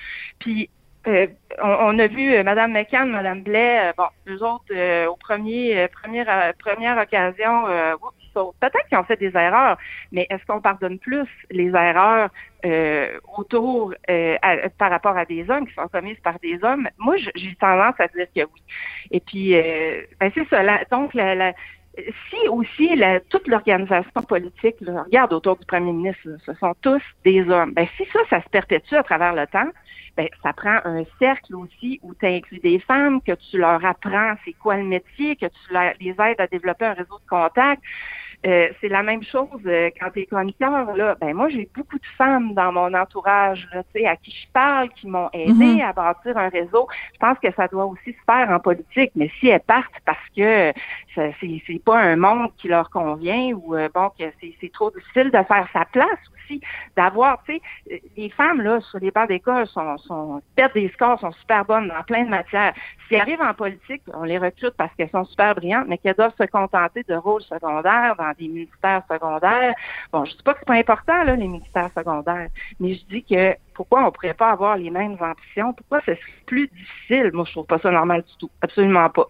Puis euh, on, a vu euh, Mme McCann, Mme Blais, euh, bon, eux autres, au premier, première, première occasion, peut-être qu'ils ont fait des erreurs, mais est-ce qu'on pardonne plus les erreurs autour par rapport à des hommes qui sont commises par des hommes? Moi, j'ai tendance à dire que oui. Et puis, ben, c'est ça. donc, la, si aussi la, toute l'organisation politique regarde autour du premier ministre, ce sont tous des hommes. Ben, si ça, ça se perpétue à travers le temps, ben, ça prend un cercle aussi où tu inclus des femmes, que tu leur apprends c'est quoi le métier, que tu les aides à développer un réseau de contacts. Euh, c'est la même chose euh, quand tu es chroniqueur. Là. Ben, moi, j'ai beaucoup de femmes dans mon entourage là, à qui je parle, qui m'ont aidé mhm. à bâtir un réseau. Je pense que ça doit aussi se faire en politique, mais si elles partent parce que c'est, pas un monde qui leur convient ou euh, bon que c'est, trop difficile de faire sa place d'avoir, tu sais, les femmes, là, sur les bancs d'école, sont, sont, perdent des scores, sont super bonnes dans plein de matières. S'ils arrivent en politique, on les recrute parce qu'elles sont super brillantes, mais qu'elles doivent se contenter de rôles secondaires dans des ministères secondaires. Bon, je dis pas que c'est pas important, là, les ministères secondaires, mais je dis que pourquoi on pourrait pas avoir les mêmes ambitions? Pourquoi ce serait plus difficile? Moi, je trouve pas ça normal du tout. Absolument pas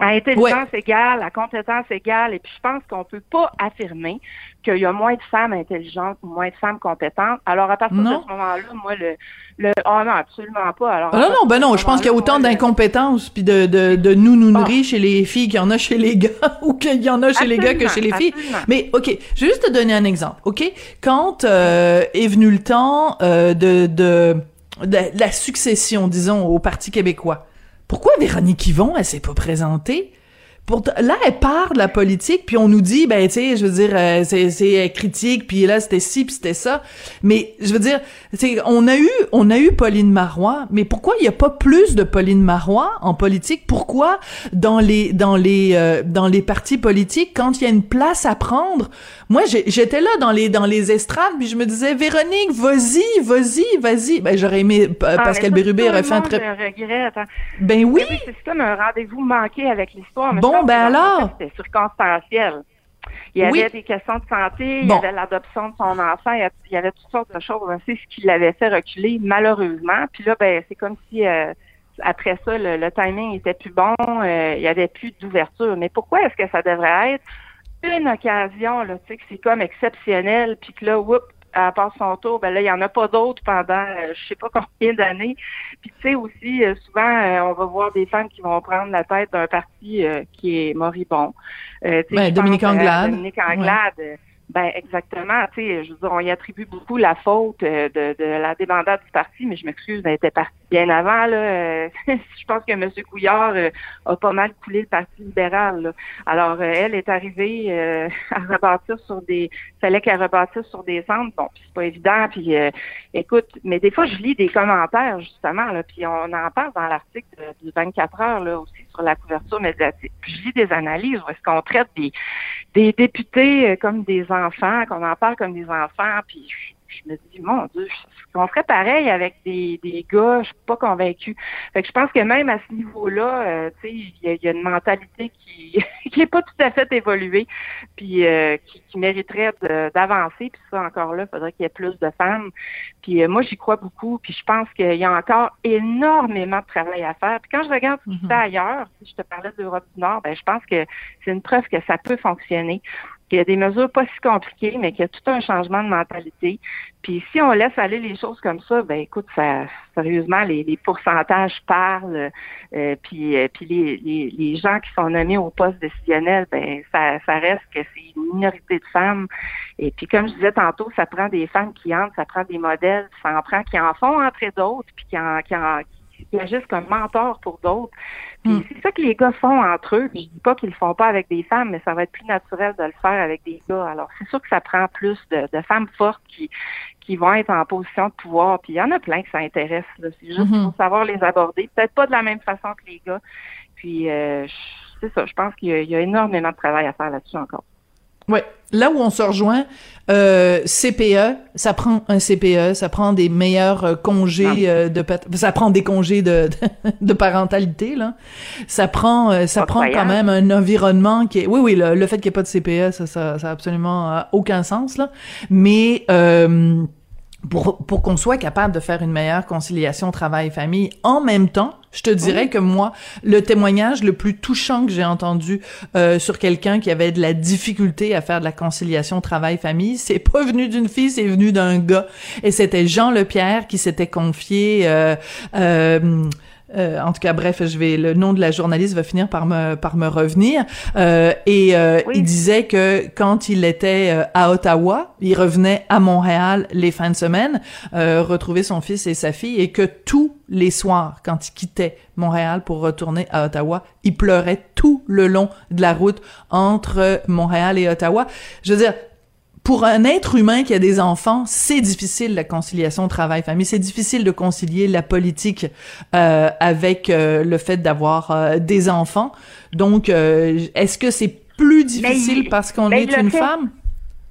à intelligence égale, à compétence égale. Et puis, je pense qu'on peut pas affirmer qu'il y a moins de femmes intelligentes ou moins de femmes compétentes. Alors, à partir de ce moment-là, moi, le, le, oh non, absolument pas. Alors, non, non, ben non, je pense qu'il y a autant d'incompétences puis de, de, de nous, nous nourrir chez les filles qu'il y en a chez les gars ou qu'il y en a chez les gars que chez les filles. Mais, OK, je vais juste te donner un exemple, OK? Quand euh, est venu le temps euh, de, de, de la succession, disons, au Parti québécois, pourquoi Véronique Yvon, elle s'est pas présentée? là, elle part de la politique, puis on nous dit, ben, tu sais, je veux dire, euh, c'est critique, puis là, c'était ci, puis c'était ça. Mais, je veux dire, on a eu, on a eu Pauline Marois, mais pourquoi il y a pas plus de Pauline Marois en politique? Pourquoi dans les, dans les, euh, dans les partis politiques, quand il y a une place à prendre, moi, j'étais là dans les, dans les estrades, puis je me disais, Véronique, vas-y, vas-y, vas-y. Ben, j'aurais aimé, ah, Pascal Bérubé aurait fait un très... Ben oui. oui c'est comme un rendez-vous manqué avec l'histoire. Bon, ben alors. C'était circonstanciel. Il y avait des questions de santé, il y avait l'adoption de son enfant, il y avait toutes sortes de choses. C'est ce qui l'avait fait reculer, malheureusement. Puis là, ben, c'est comme si euh, après ça, le, timing était plus bon, euh, il y avait plus d'ouverture. Mais pourquoi est-ce que ça devrait être une occasion, là, tu sais, que c'est comme exceptionnel, puis que là, whoop, à part son tour, ben là, il n'y en a pas d'autres pendant euh, je sais pas combien d'années. Puis tu sais aussi, euh, souvent, euh, on va voir des femmes qui vont prendre la tête d'un parti qui est moribond. ben, Dominique Anglade. Dominique Anglade. Ben exactement. Tu sais, je veux dire, on y attribue beaucoup la faute de, de la débandade du parti, mais je m'excuse, elle était partie bien avant. Là, je pense que M. Couillard a pas mal coulé le Parti libéral. Alors, elle est arrivée à rebâtir sur des fallait qu'elle rebâtisse sur des centres. Bon, c'est pas évident. Puis euh, écoute, mais des fois je lis des commentaires justement, là, puis on en parle dans l'article du 24 heures là aussi la couverture médiatique. Puis je lis des analyses où est-ce qu'on traite des des députés euh, comme des enfants, qu'on en parle comme des enfants, puis je me dis, mon Dieu, on ferait pareil avec des, des gars, je suis pas convaincue. Fait que je pense que même à ce niveau-là, euh, tu sais, il y, a une mentalité qui qui est pas tout à fait évoluée, puis euh, qui, qui, mériterait d'avancer. Puis ça, encore là, il faudrait qu'il y ait plus de femmes. Puis euh, moi, j'y crois beaucoup. Puis je pense qu'il y a encore énormément de travail à faire. Puis quand je regarde ce qui se fait mm-hmm. ailleurs, si je te parlais de l'Europe du Nord, ben je pense que c'est une preuve que ça peut fonctionner. Qu'il y a des mesures pas si compliquées, mais qu'il y a tout un changement de mentalité. Puis si on laisse aller les choses comme ça, ben écoute, ça, sérieusement, les, les pourcentages parlent. Euh, puis euh, puis les, les, les, gens qui sont nommés au poste décisionnel, ben ça, ça reste que c'est une minorité de femmes. Et puis comme je disais tantôt, ça prend des femmes qui entrent, ça prend des modèles, ça en prend qui en font entrer d'autres, puis qui en, qui en agissent comme mentor pour d'autres. Puis hmm. c'est ça que les gars font entre eux. Puis je dis pas qu'ils le font pas avec des femmes, mais ça va être plus naturel de le faire avec des gars. Alors c'est sûr que ça prend plus de, de femmes fortes qui qui vont être en position de pouvoir. Puis il y en a plein que ça intéresse. C'est juste mm faut savoir les aborder. Peut-être pas de la même façon que les gars. Puis euh, c'est ça. Je pense qu'il y, y, a énormément de travail à faire là-dessus encore. Ouais, là où on se rejoint, euh, CPE, ça prend un CPE, ça prend des meilleurs euh, congés euh, de ça prend des congés de, de, parentalité là. Ça prend euh, ça prend quand même un environnement qui est oui oui le, fait qu'il n'y ait pas de CPE ça ça, ça a absolument aucun sens là. Mais pour, pour qu'on soit capable de faire une meilleure conciliation travail-famille en même temps, je te dirais que moi, le témoignage le plus touchant que j'ai entendu euh, sur quelqu'un qui avait de la difficulté à faire de la conciliation travail-famille, c'est pas venu d'une fille, c'est venu d'un gars. Et c'était Jean Lepierre qui s'était confié... Euh, euh, euh, en tout cas, bref, je vais le nom de la journaliste va finir par me par me revenir. Euh, et euh, il disait que quand il était euh, à Ottawa, il revenait à Montréal les fins de semaine retrouver son fils et sa fille, et que tous les soirs, quand il quittait Montréal pour retourner à Ottawa, il pleurait tout le long de la route entre Montréal et Ottawa. Je veux dire, pour un être humain qui a des enfants, c'est difficile la conciliation travail-famille. C'est difficile de concilier la politique euh, avec euh, le fait d'avoir euh, des enfants. Donc, est-ce que c'est plus difficile parce qu'on est une femme?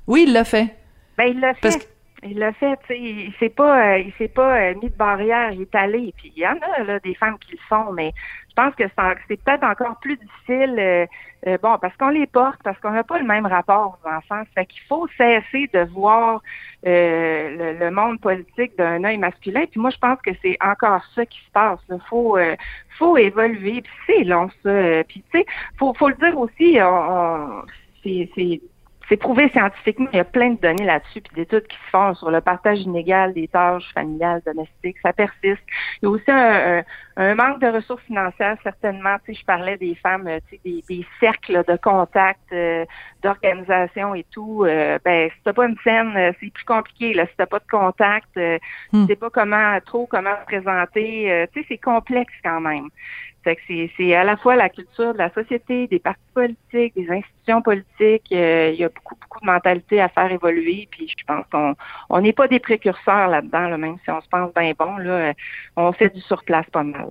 Oui, il l'a fait. Ben, il l'a fait. Il l'a fait, tu sais, il s'est pas, il s'est pas mis de barrière, il est allé. Puis il y en a là des femmes qui le font, mais pense que c'est peut-être encore plus difficile euh, bon, parce qu'on les porte, parce qu'on n'a pas le même rapport aux enfants. Fait qu'il faut cesser de voir euh, le, monde politique d'un œil masculin. Puis moi, je pense que c'est encore ça qui se passe. Il faut, euh, faut évoluer. Puis c'est long, ça. Puis tu sais, faut, faut le dire aussi, c'est c'est prouvé scientifiquement, il y a plein de données là-dessus, puis d'études qui se font sur le partage inégal des tâches familiales, domestiques, ça persiste. Il y a aussi un, manque de ressources financières, certainement. Tu sais, je parlais des femmes, euh, tu sais, des, cercles de contact, euh, d'organisation et tout. Euh, ben, si t'as pas une scène, euh, c'est plus compliqué. Là, si t'as pas de contact, euh, hmm. sais pas comment trop comment se présenter. tu sais, c'est complexe quand même. Fait que c'est à la fois la culture de la société, des partis politiques, des institutions politiques. Euh, il y a beaucoup, beaucoup de mentalités à faire évoluer. Puis je pense qu'on on n'est pas des précurseurs là-dedans, là, même si on se pense bien bon. Là, euh, on fait du surplace pas mal.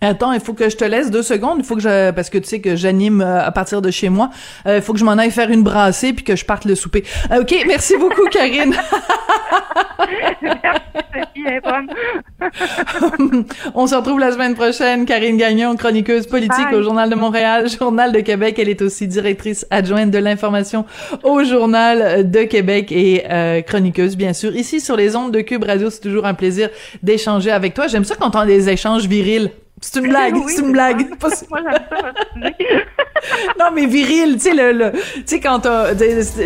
Attends, il faut que je te laisse deux secondes. Il faut que je, parce que tu sais que j'anime euh, à partir de chez moi. Euh, il faut que je m'en aille faire une brassée puis que je parte le souper. Ok, merci beaucoup, Karine. On se retrouve la semaine prochaine. Karine Gagnon, chroniqueuse politique au Journal de Montréal, Journal de Québec. Elle est aussi directrice adjointe de l'information au Journal de Québec et chroniqueuse, bien sûr. Ici, sur les ondes de Cube Radio, c'est toujours un plaisir d'échanger avec toi. J'aime ça quand on a des échanges virils. C'est une blague, c'est une blague. Moi, non, mais viril, tu sais, le, le tu sais, quand t'as,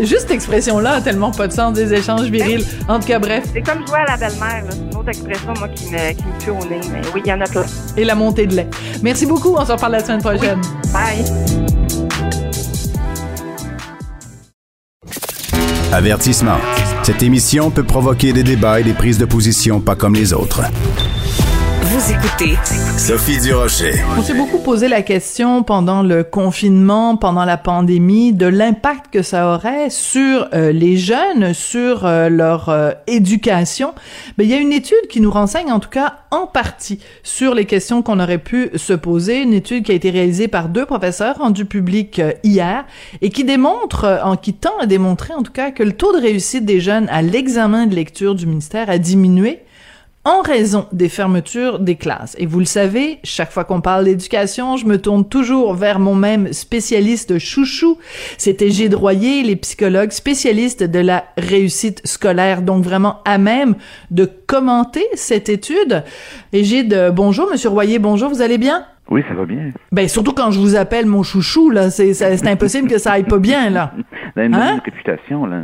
juste expression-là a tellement pas de sens, des échanges virils. En tout cas, bref. C'est comme jouer à la belle-mère, c'est une autre expression, moi, qui me, qui me tue au nez, mais oui, il y en a plein. Et la montée de lait. Merci beaucoup, on se reparle la semaine prochaine. Bye. Avertissement. Cette émission peut provoquer des débats et des prises de position pas comme les autres. Écoutez Sophie Durocher. On s'est beaucoup posé la question pendant le confinement, pendant la pandémie, de l'impact que ça aurait sur euh, les jeunes, sur euh, leur euh, éducation. Mais il y a une étude qui nous renseigne, en tout cas en partie, sur les questions qu'on aurait pu se poser. Une étude qui a été réalisée par deux professeurs, rendue publique hier, et qui démontre, en qui tend à démontrer en tout cas, que le taux de réussite des jeunes à l'examen de lecture du ministère a diminué en raison des fermetures des classes. Et vous le savez, chaque fois qu'on parle d'éducation, je me tourne toujours vers mon même spécialiste chouchou. C'était Gilles Royer, les psychologues spécialistes de la réussite scolaire, donc vraiment à même de commenter cette étude. Et bonjour, Monsieur Royer, bonjour, vous allez bien? Oui, ça va bien. Ben surtout quand je vous appelle mon chouchou là, c'est c'est impossible que ça aille pas bien là. Une Hein? réputation là.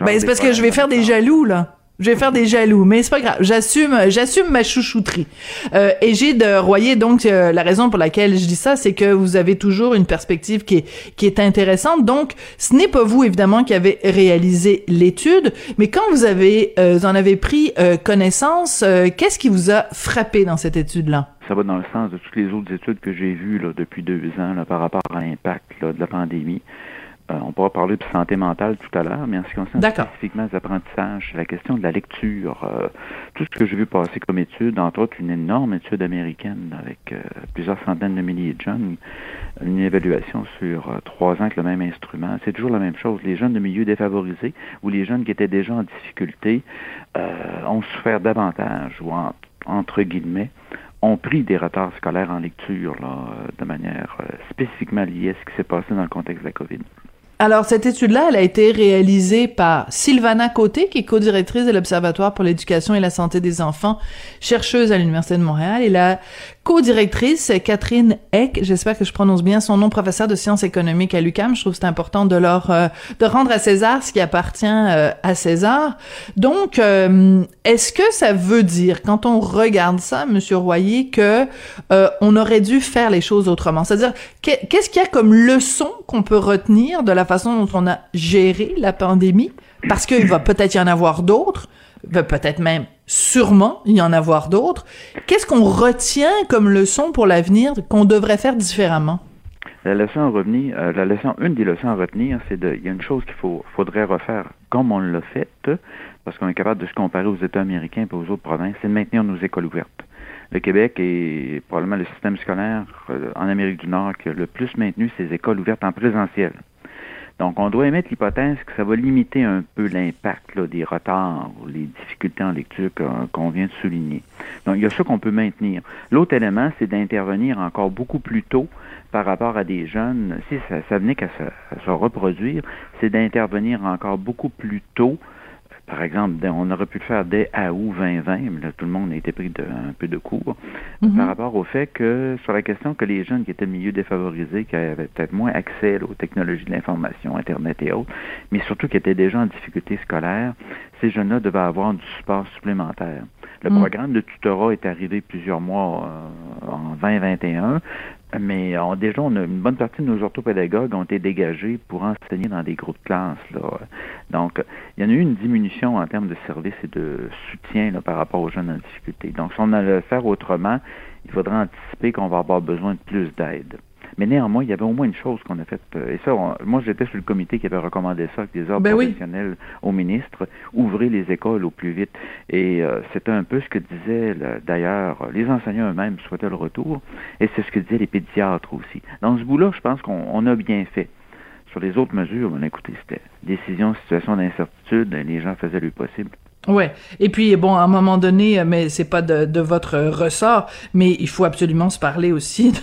Ben c'est parce que je vais faire des jaloux là. Je vais faire des jaloux, mais c'est pas grave. J'assume, j'assume ma chouchouterie. Euh, et j'ai de Royer, donc euh, la raison pour laquelle je dis ça, c'est que vous avez toujours une perspective qui est qui est intéressante. Donc, ce n'est pas vous évidemment qui avez réalisé l'étude, mais quand vous avez euh, vous en avez pris euh, connaissance, euh, qu'est-ce qui vous a frappé dans cette étude-là? Ça va dans le sens de toutes les autres études que j'ai vues là, depuis deux ans là, par rapport à l'impact là, de la pandémie. Euh, on pourra parler de santé mentale tout à l'heure, mais en ce qui concerne spécifiquement les apprentissages, la question de la lecture, euh, tout ce que j'ai vu passer comme étude, entre autres une énorme étude américaine avec euh, plusieurs centaines de milliers de jeunes, une évaluation sur euh, trois ans avec le même instrument. C'est toujours la même chose. Les jeunes de milieux défavorisés ou les jeunes qui étaient déjà en difficulté euh, ont souffert davantage ou en- entre guillemets ont pris des retards scolaires en lecture là, de manière spécifiquement liée à ce qui s'est passé dans le contexte de la COVID. Alors, cette étude-là, elle a été réalisée par Sylvana Côté, qui est co-directrice de l'Observatoire pour l'éducation et la santé des enfants, chercheuse à l'Université de Montréal, et la co-directrice, Catherine Eck, j'espère que je prononce bien son nom, professeure de sciences économiques à l'UQAM. Je trouve que c'est important de leur euh, de rendre à César ce qui appartient euh, à César. Donc, euh, est-ce que ça veut dire, quand on regarde ça, Monsieur Royer, que euh, on aurait dû faire les choses autrement? C'est-à-dire, qu'est- qu'est-ce qu'il y a comme leçon qu'on peut retenir de la façon dont on a géré la pandémie? Parce qu'il va peut-être y en avoir d'autres, peut-être même sûrement y en avoir d'autres. Qu'est-ce qu'on retient comme leçon pour l'avenir qu'on devrait faire différemment? La leçon à revenir, euh, la leçon, une des leçons à retenir, c'est de, y a une chose qu'il faudrait refaire comme on l'a fait, parce qu'on est capable de se comparer aux États américains et aux autres provinces, c'est de maintenir nos écoles ouvertes. Le Québec est probablement le système scolaire euh, en Amérique du Nord qui a le plus maintenu ses écoles ouvertes en présentiel. Donc, on doit émettre l'hypothèse que ça va limiter un peu l'impact des retards ou les difficultés en lecture qu'on vient de souligner. Donc, il y a ça qu'on peut maintenir. L'autre élément, c'est d'intervenir encore beaucoup plus tôt par rapport à des jeunes. Si ça, venait qu'à se reproduire, c'est d'intervenir encore beaucoup plus tôt. Par exemple, on aurait pu le faire dès août 2020, mais là, tout le monde a été pris de, un peu de court par rapport au fait que, sur la question que les jeunes qui étaient de milieux défavorisés, qui avaient peut-être moins accès là, aux technologies de l'information, Internet et autres, mais surtout qui étaient déjà en difficulté scolaire, ces jeunes-là devaient avoir du support supplémentaire. Le Mm. programme de tutorat est arrivé plusieurs mois euh, en 2021, mais on, déjà, on a, une bonne partie de nos orthopédagogues ont été dégagés pour enseigner dans des groupes de classe. Là. Donc, il y en a eu une diminution en termes de services et de soutien là, par rapport aux jeunes en difficulté. Donc, si on allait le faire autrement, il faudrait anticiper qu'on va avoir besoin de plus d'aide. Mais néanmoins, il y avait au moins une chose qu'on a faite. euh, Et ça, on- moi, j'étais sur le comité qui avait recommandé ça avec des ordres Ben oui. professionnels au ministre, ouvrez les écoles au plus vite. Et euh, c'était un peu ce que disaient d'ailleurs les enseignants eux-mêmes souhaitaient le retour, et c'est ce que disaient les pédiatres aussi. Dans ce bout-là, je pense qu'on on a bien fait. Sur les autres mesures, ben, écoutez, c'était décision, situation d'incertitude, les gens faisaient le possible. Ouais. Et puis bon, à un moment donné, mais c'est pas de, de votre ressort, mais il faut absolument se parler aussi de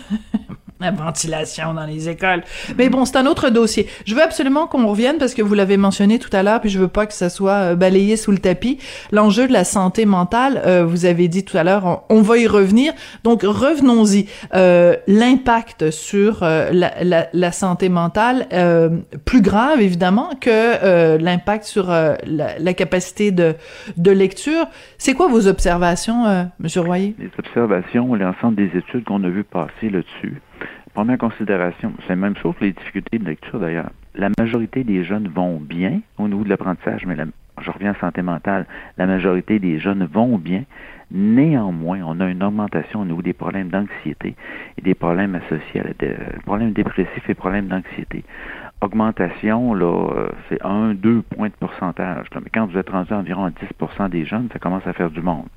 la ventilation dans les écoles. Mais bon, c'est un autre dossier. Je veux absolument qu'on revienne parce que vous l'avez mentionné tout à l'heure, puis je veux pas que ça soit euh, balayé sous le tapis. L'enjeu de la santé mentale, euh, vous avez dit tout à l'heure, on, va y revenir. Donc revenons-y. Euh, L'impact sur euh, la, la, santé mentale, euh, plus grave évidemment que euh, l'impact sur la, la capacité de, de lecture. C'est quoi vos observations, Monsieur Royer? Les observations, l'ensemble des études qu'on a vues passer là-dessus. Première considération, c'est même chose les difficultés de lecture d'ailleurs. La majorité des jeunes vont bien au niveau de l'apprentissage, mais je reviens à santé mentale, la majorité des jeunes vont bien. Néanmoins, on a une augmentation au niveau des problèmes d'anxiété et des problèmes associés à dé- problèmes dépressifs et problèmes d'anxiété. Augmentation, là, euh, c'est 1-2 points de pourcentage. Mais quand vous êtes rendu environ à 10% des jeunes, ça commence à faire du monde.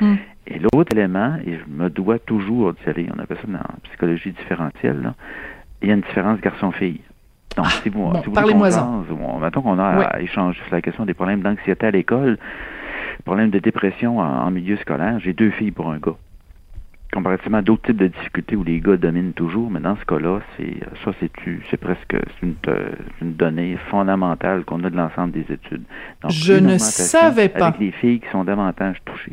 Hmm. Et l'autre élément, et je me dois toujours d'y aller, on appelle ça dans la psychologie différentielle, là, il y a une différence garçon-fille. Donc, si vous, bon, si vous parlez-moi-en. mettons qu'on a à échanger sur la question des problèmes d'anxiété à l'école, problèmes de dépression en, en milieu scolaire, j'ai deux filles pour un gars. Comparativement à d'autres types de difficultés où les gars dominent toujours, mais dans ce cas-là, c'est ça, c'est presque une, euh, une donnée fondamentale qu'on a de l'ensemble des études. Donc, Je ne savais pas. Avec les filles qui sont davantage touchées.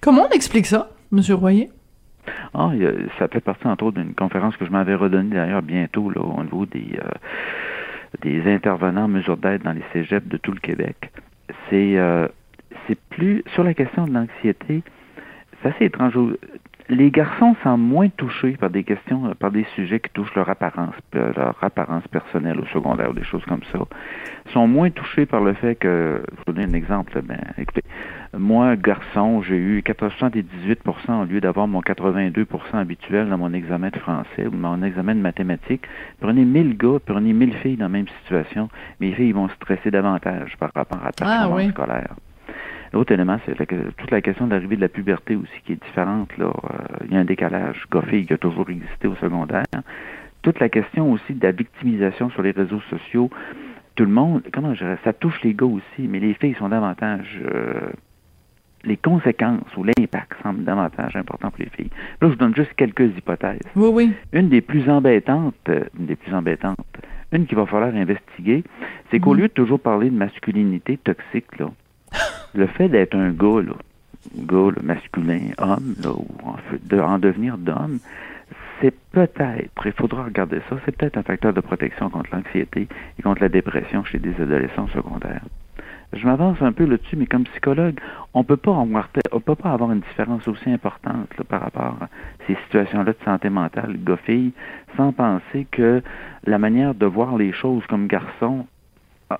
Comment on explique ça, Monsieur Royer? Ah, ça fait partie entre autres d'une conférence que je m'avais redonnée d'ailleurs bientôt là, au niveau des, euh, des intervenants en mesure d'aide dans les cégeps de tout le Québec. C'est euh, c'est plus sur la question de l'anxiété, c'est assez étrange les garçons sont moins touchés par des questions, par des sujets qui touchent leur apparence, euh, leur apparence personnelle au secondaire, des choses comme ça. sont moins touchés par le fait que, je vous donner un exemple, ben, écoutez, moi, garçon, j'ai eu 78% au lieu d'avoir mon 82% habituel dans mon examen de français ou mon examen de mathématiques. Prenez 1000 gars, prenez 1000 filles dans la même situation, mes filles vont stresser davantage par rapport à la ah, performance scolaire. L'autre élément, c'est toute la question de l'arrivée de la puberté aussi qui est différente. Là. Euh, il y a un décalage goffé qui a toujours existé au secondaire. Toute la question aussi de la victimisation sur les réseaux sociaux. Tout le monde, comment je dirais, ça touche les gars aussi, mais les filles sont davantage... Euh, les conséquences ou l'impact semblent davantage importants pour les filles. Là, je vous donne juste quelques hypothèses. Oui, oui. Une des plus embêtantes, euh, une des plus embêtantes, une qu'il va falloir investiguer, c'est qu'au mm. lieu de toujours parler de masculinité toxique, là, le fait d'être un gars, là, gars masculin, homme, là, ou en, de, en devenir d'homme, c'est peut-être, il faudra regarder ça, c'est peut-être un facteur de protection contre l'anxiété et contre la dépression chez des adolescents secondaires. Je m'avance un peu là-dessus, mais comme psychologue, on peut pas avoir, on peut pas avoir une différence aussi importante par rapport à ces situations-là de santé mentale, gars-filles, sans penser que la manière de voir les choses comme garçon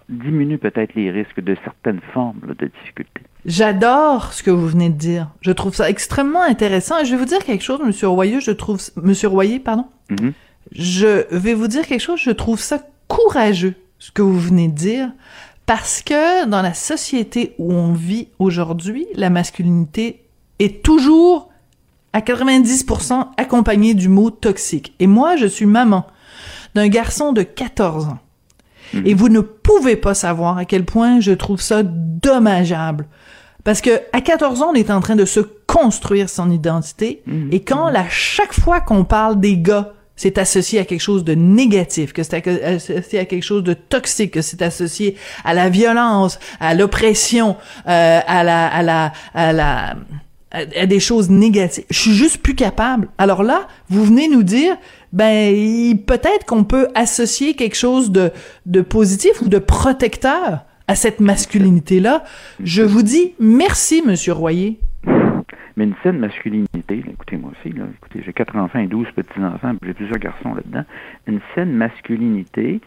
diminue peut-être les risques de certaines formes de difficultés. J'adore ce que vous venez de dire. Je trouve ça extrêmement intéressant. Et je vais vous dire quelque chose, Monsieur Royer. Je trouve, Monsieur Royer, pardon. Mm-hmm. Je vais vous dire quelque chose. Je trouve ça courageux ce que vous venez de dire, parce que dans la société où on vit aujourd'hui, la masculinité est toujours à 90% accompagnée du mot toxique. Et moi, je suis maman d'un garçon de 14 ans Mhm. Et vous ne pouvez pas savoir à quel point je trouve ça dommageable. Parce que à 14 ans, on est en train de se construire son identité. Mhm. Et quand, à chaque fois qu'on parle des gars, c'est associé à quelque chose de négatif, que c'est associé à quelque chose de toxique, que c'est associé à la violence, à l'oppression, euh, à la, à la, à la, à des choses négatives. Je suis juste plus capable. Alors là, vous venez nous dire, ben peut-être qu'on peut associer quelque chose de, de positif ou de protecteur à cette masculinité-là. Je vous dis merci, Monsieur Royer. Mais une saine masculinité, écoutez moi aussi, là, écoutez, j'ai quatre enfants et douze petits-enfants, j'ai plusieurs garçons là-dedans. Une saine masculinité,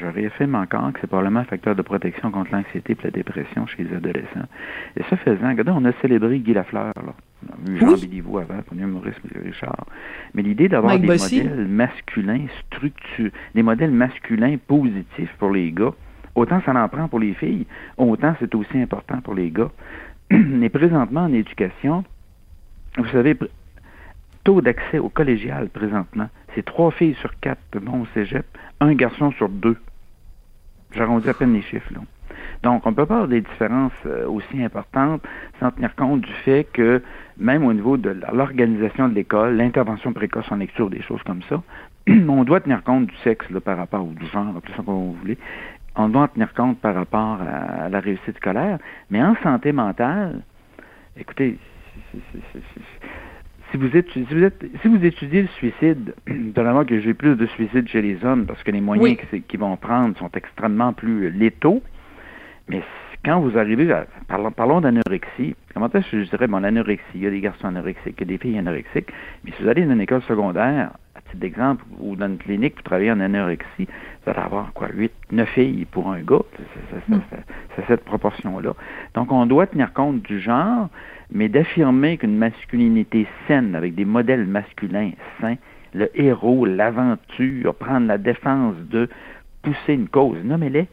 je réaffirme encore que c'est probablement un facteur de protection contre l'anxiété et la dépression chez les adolescents. Et ça faisant, regardez, on a célébré Guy Lafleur, là. On a vu Jean Béliveau avant, on a Maurice Richard. Mais l'idée d'avoir des modèles masculins structurés, des modèles masculins positifs pour les gars, autant ça en prend pour les filles, autant c'est aussi important pour les gars. Mais présentement en éducation, vous savez, taux d'accès au collégial présentement, c'est trois filles sur quatre bon au cégep, un garçon sur deux. J'arrondis à peine les chiffres, là. Donc, on ne peut pas avoir des différences euh, aussi importantes sans tenir compte du fait que, même au niveau de l'organisation de l'école, l'intervention précoce en lecture, des choses comme ça, on doit tenir compte du sexe par rapport au du genre, tout ça qu'on vous voulez. On doit tenir compte par rapport à, la réussite scolaire. Mais en santé mentale, écoutez, si vous, êtes, si vous, étudiez le suicide, normalement que j'ai plus de suicides chez les hommes parce que les moyens qu'ils vont prendre sont extrêmement plus létaux, mais quand vous arrivez à. Parlons, parlons d'anorexie. Comment est-ce que je dirais, bon, l'anorexie, il y a des garçons anorexiques, il y a des filles anorexiques. Mais si vous allez dans une école secondaire, à titre d'exemple, ou dans une clinique, vous travaillez en anorexie, vous allez avoir quoi, 8, 9 filles pour un gars. C'est cette proportion-là. Donc, on doit tenir compte du genre, mais d'affirmer qu'une masculinité saine, avec des modèles masculins sains, le héros, l'aventure, prendre la défense de pousser une cause, nommez-les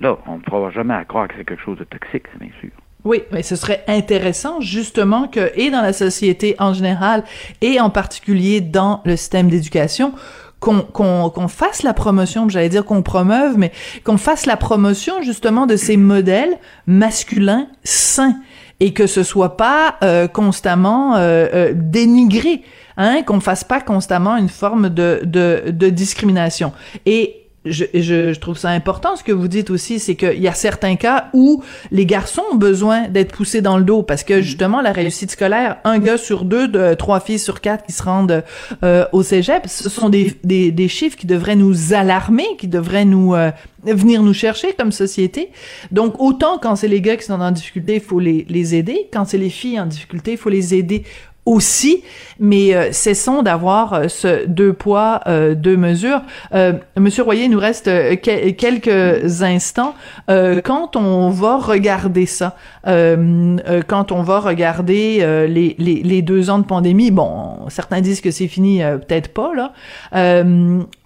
Là, on ne pourra jamais à croire que c'est quelque chose de toxique, c'est bien sûr. Oui, mais ce serait intéressant justement que, et dans la société en général, et en particulier dans le système d'éducation, qu'on qu'on fasse la promotion, j'allais dire qu'on promeuve, mais qu'on fasse la promotion justement de ces modèles masculins sains et que ce soit pas euh, constamment euh, euh, dénigré, hein, qu'on fasse pas constamment une forme de, de, de discrimination. Et je, je, je, trouve ça important ce que vous dites aussi, c'est qu'il y a certains cas où les garçons ont besoin d'être poussés dans le dos parce que justement la réussite scolaire, un gars sur deux, de, trois filles sur quatre qui se rendent euh, au cégep, ce sont des, des, des, chiffres qui devraient nous alarmer, qui devraient nous euh, venir nous chercher comme société. Donc autant quand c'est les gars qui sont en difficulté, il faut les, les aider. Quand c'est les filles en difficulté, il faut les aider aussi, mais euh, cessons d'avoir euh, ce deux poids, euh, deux mesures. Euh, Monsieur Royer, il nous reste quelques instants. quand on va regarder ça, quand on va regarder les, les, les, deux ans de pandémie, bon, certains disent que c'est fini, peut-être pas là.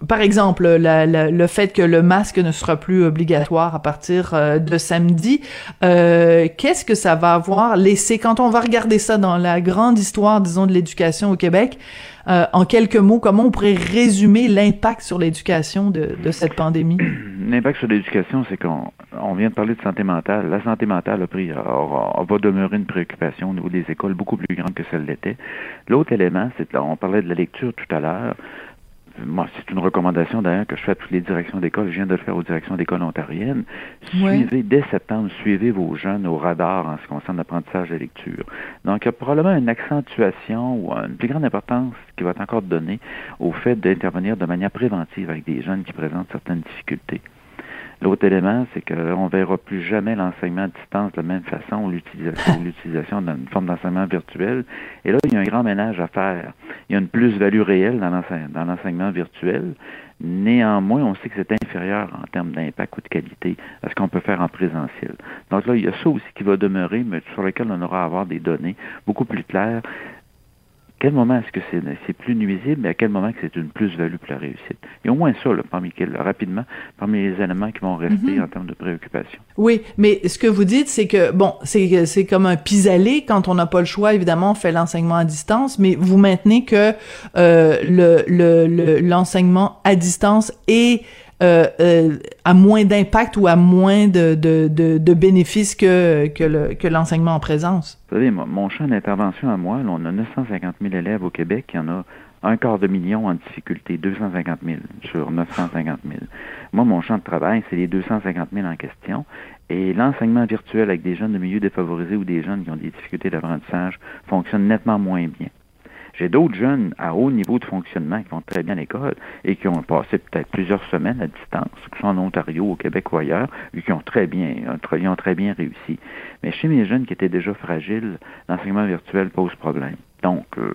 par exemple, la, la, le fait que le masque ne sera plus obligatoire à partir de samedi, qu'est-ce que ça va avoir laissé? Quand on va regarder ça dans la grande histoire disons, de l'éducation au Québec. Euh, en quelques mots, comment on pourrait résumer l'impact sur l'éducation de, cette pandémie? L'impact sur l'éducation, c'est qu'on on vient de parler de santé mentale. La santé mentale a pris, va demeurer une préoccupation au niveau des écoles beaucoup plus grande que celle l'était. L'autre élément, c'est on parlait de la lecture tout à l'heure moi, c'est une recommandation d'ailleurs que je fais à toutes les directions d'école. Je viens de le faire aux directions d'école ontariennes. Suivez, dès septembre, suivez vos jeunes au radar en ce qui concerne l'apprentissage de lecture. Donc, il y a probablement une accentuation ou une plus grande importance qui va être encore donnée au fait d'intervenir de manière préventive avec des jeunes qui présentent certaines difficultés. L'autre élément, c'est qu'on ne verra plus jamais l'enseignement à distance de la même façon ou l'utilisation d'une forme d'enseignement virtuel. Et là, il y a un grand ménage à faire. Il y a une plus-value réelle dans l'enseignement virtuel. Néanmoins, on sait que c'est inférieur en termes d'impact ou de qualité à ce qu'on peut faire en présentiel. Donc là, il y a ça aussi qui va demeurer, mais sur lequel on aura à avoir des données beaucoup plus claires quel moment est-ce que c'est plus nuisible, mais à quel moment que c'est une plus-value pour la réussite? Il y a au moins ça, là, parmi rapidement, parmi les éléments qui vont rester mhm. en termes de préoccupation. Oui, mais ce que vous dites, c'est que, bon, c'est c'est comme un pis-aller. Quand on n'a pas le choix, évidemment, on fait l'enseignement à distance, mais vous maintenez que euh, le l'enseignement à distance est euh, euh, à moins d'impact ou à moins de, de, de, bénéfices que, que, le, que l'enseignement en présence? Vous savez, mon champ d'intervention à moi, on a 950 000 élèves au Québec, il y en a un quart de million en difficulté, 250 000 sur 950 000. Moi, mon champ de travail, c'est les 250 000 en question. Et l'enseignement virtuel avec des jeunes de milieux défavorisés ou des jeunes qui ont des difficultés d'apprentissage fonctionne nettement moins bien. J'ai d'autres jeunes à haut niveau de fonctionnement qui vont très bien à l'école et qui ont passé peut-être plusieurs semaines à distance, que ce soit en Ontario, au Québec ou ailleurs, et qui ont très bien, ils ont très bien réussi. Mais chez mes jeunes qui étaient déjà fragiles, l'enseignement virtuel pose problème. Donc, euh,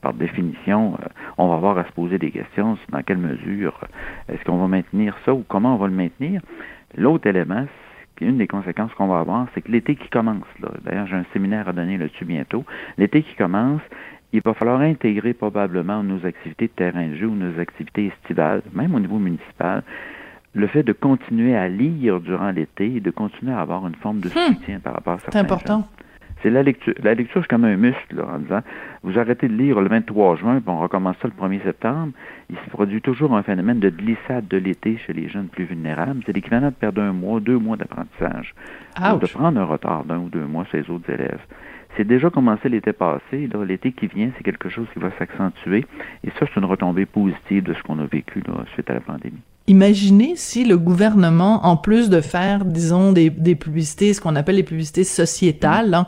par définition, euh, on va avoir à se poser des questions dans quelle mesure est-ce qu'on va maintenir ça ou comment on va le maintenir. L'autre élément, une des conséquences qu'on va avoir, c'est que l'été qui commence, d'ailleurs j'ai un séminaire à donner là-dessus bientôt, l'été qui commence, il va falloir intégrer probablement nos activités de terrain de jeu ou nos activités estivales, même au niveau municipal, le fait de continuer à lire durant l'été et de continuer à avoir une forme de hmm. soutien par rapport à ça. C'est important. C'est la lecture. La lecture, c'est comme un muscle, là, en disant, vous arrêtez de lire le 23 juin, puis on recommence ça le 1er septembre. Il se produit toujours un phénomène de glissade de l'été chez les jeunes plus vulnérables. C'est l'équivalent de perdre un mois, deux mois d'apprentissage. De prendre un retard d'un ou deux mois chez les autres élèves. C'est déjà commencé l'été passé. L'été qui vient, c'est quelque chose qui va s'accentuer. Et ça, c'est une retombée positive de ce qu'on a vécu là, suite à la pandémie. Imaginez si le gouvernement, en plus de faire, disons, des, des publicités, ce qu'on appelle les publicités sociétales, hein,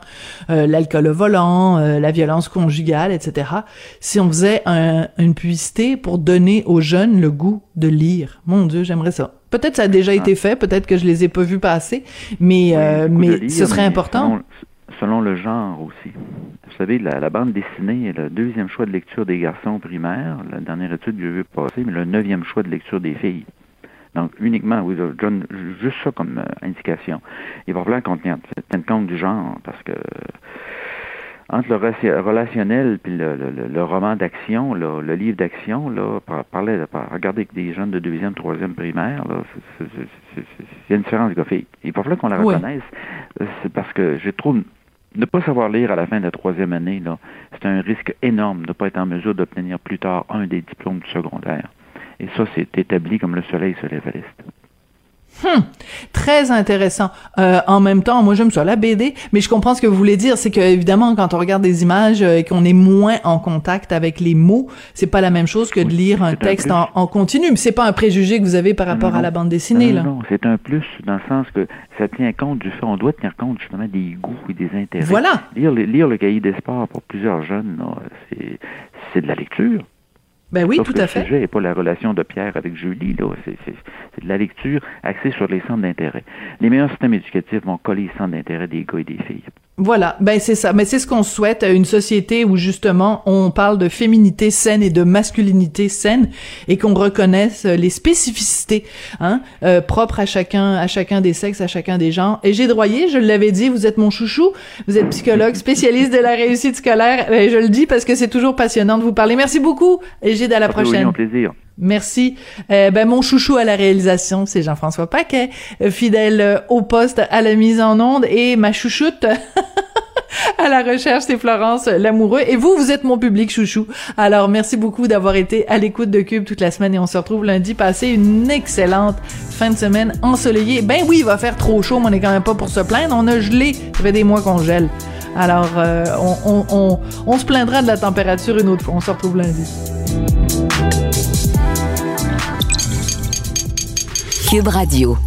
euh, l'alcool au volant, euh, la violence conjugale, etc., si on faisait une publicité pour donner aux jeunes le goût de lire. Mon Dieu, j'aimerais ça. Peut-être ça a déjà été ah. fait, peut-être que je les ai pas vus passer, mais, euh, mais ce serait important selon le genre aussi. Vous savez, la, bande dessinée est le deuxième choix de lecture des garçons primaires. La dernière étude que j'ai vue passer, mais le neuvième choix de lecture des filles. Donc, uniquement, oui, John, juste ça comme euh, indication. Il va falloir qu'on tienne compte du genre, parce que entre le relationnel et le, roman d'action, le, livre d'action, là, parler, regarder des jeunes de deuxième, troisième primaire, là, il y a une différence graphique. Il va falloir qu'on la reconnaisse. C'est parce que j'ai trop ne pas savoir lire à la fin de la troisième année, c'est un risque énorme de ne pas être en mesure d'obtenir plus tard un des diplômes du secondaire. Et ça, c'est établi comme le soleil se lève à l'est. Hum, très intéressant. Euh, en même temps, moi j'aime ça la BD, mais je comprends ce que vous voulez dire, c'est que évidemment quand on regarde des images euh, et qu'on est moins en contact avec les mots, c'est pas la même chose que de lire un texte en, en, continu. Mais c'est pas un préjugé que vous avez par rapport à la bande dessinée non, là. Non, c'est un plus dans le sens que ça tient compte du fait, on doit tenir compte justement des goûts et des intérêts. Voilà. Lire, lire le cahier des sports pour plusieurs jeunes, c'est de la lecture. Ben oui, tout à fait. Le sujet n'est pas la relation de Pierre avec Julie, là. C'est de la lecture axée sur les centres d'intérêt. Les meilleurs systèmes éducatifs vont coller les centres d'intérêt des gars et des filles. Voilà, ben c'est ça. Mais c'est ce qu'on souhaite, une société où justement on parle de féminité saine et de masculinité saine et qu'on reconnaisse les spécificités hein, euh, propres à chacun, à chacun des sexes, à chacun des genres. Et j'ai droyé, je l'avais dit, vous êtes mon chouchou, vous êtes psychologue, spécialiste de la réussite scolaire. Et je le dis parce que c'est toujours passionnant de vous parler. Merci beaucoup, Égide, à la prochaine. Oui, plaisir. Merci. Euh, ben mon chouchou à la réalisation, c'est Jean-François Paquet, fidèle au poste à la mise en onde et ma chouchoute à la recherche, c'est Florence Lamoureux. Et vous, vous êtes mon public chouchou. Alors, merci beaucoup d'avoir été à l'écoute de Cube toute la semaine et on se retrouve lundi. Passez une excellente fin de semaine ensoleillée. Ben oui, il va faire trop chaud, mais on n'est quand même pas pour se plaindre. On a gelé. Ça fait des mois qu'on gèle. Alors, euh, on, on, on, on se plaindra de la température une autre fois. On se retrouve lundi. Cube Radio.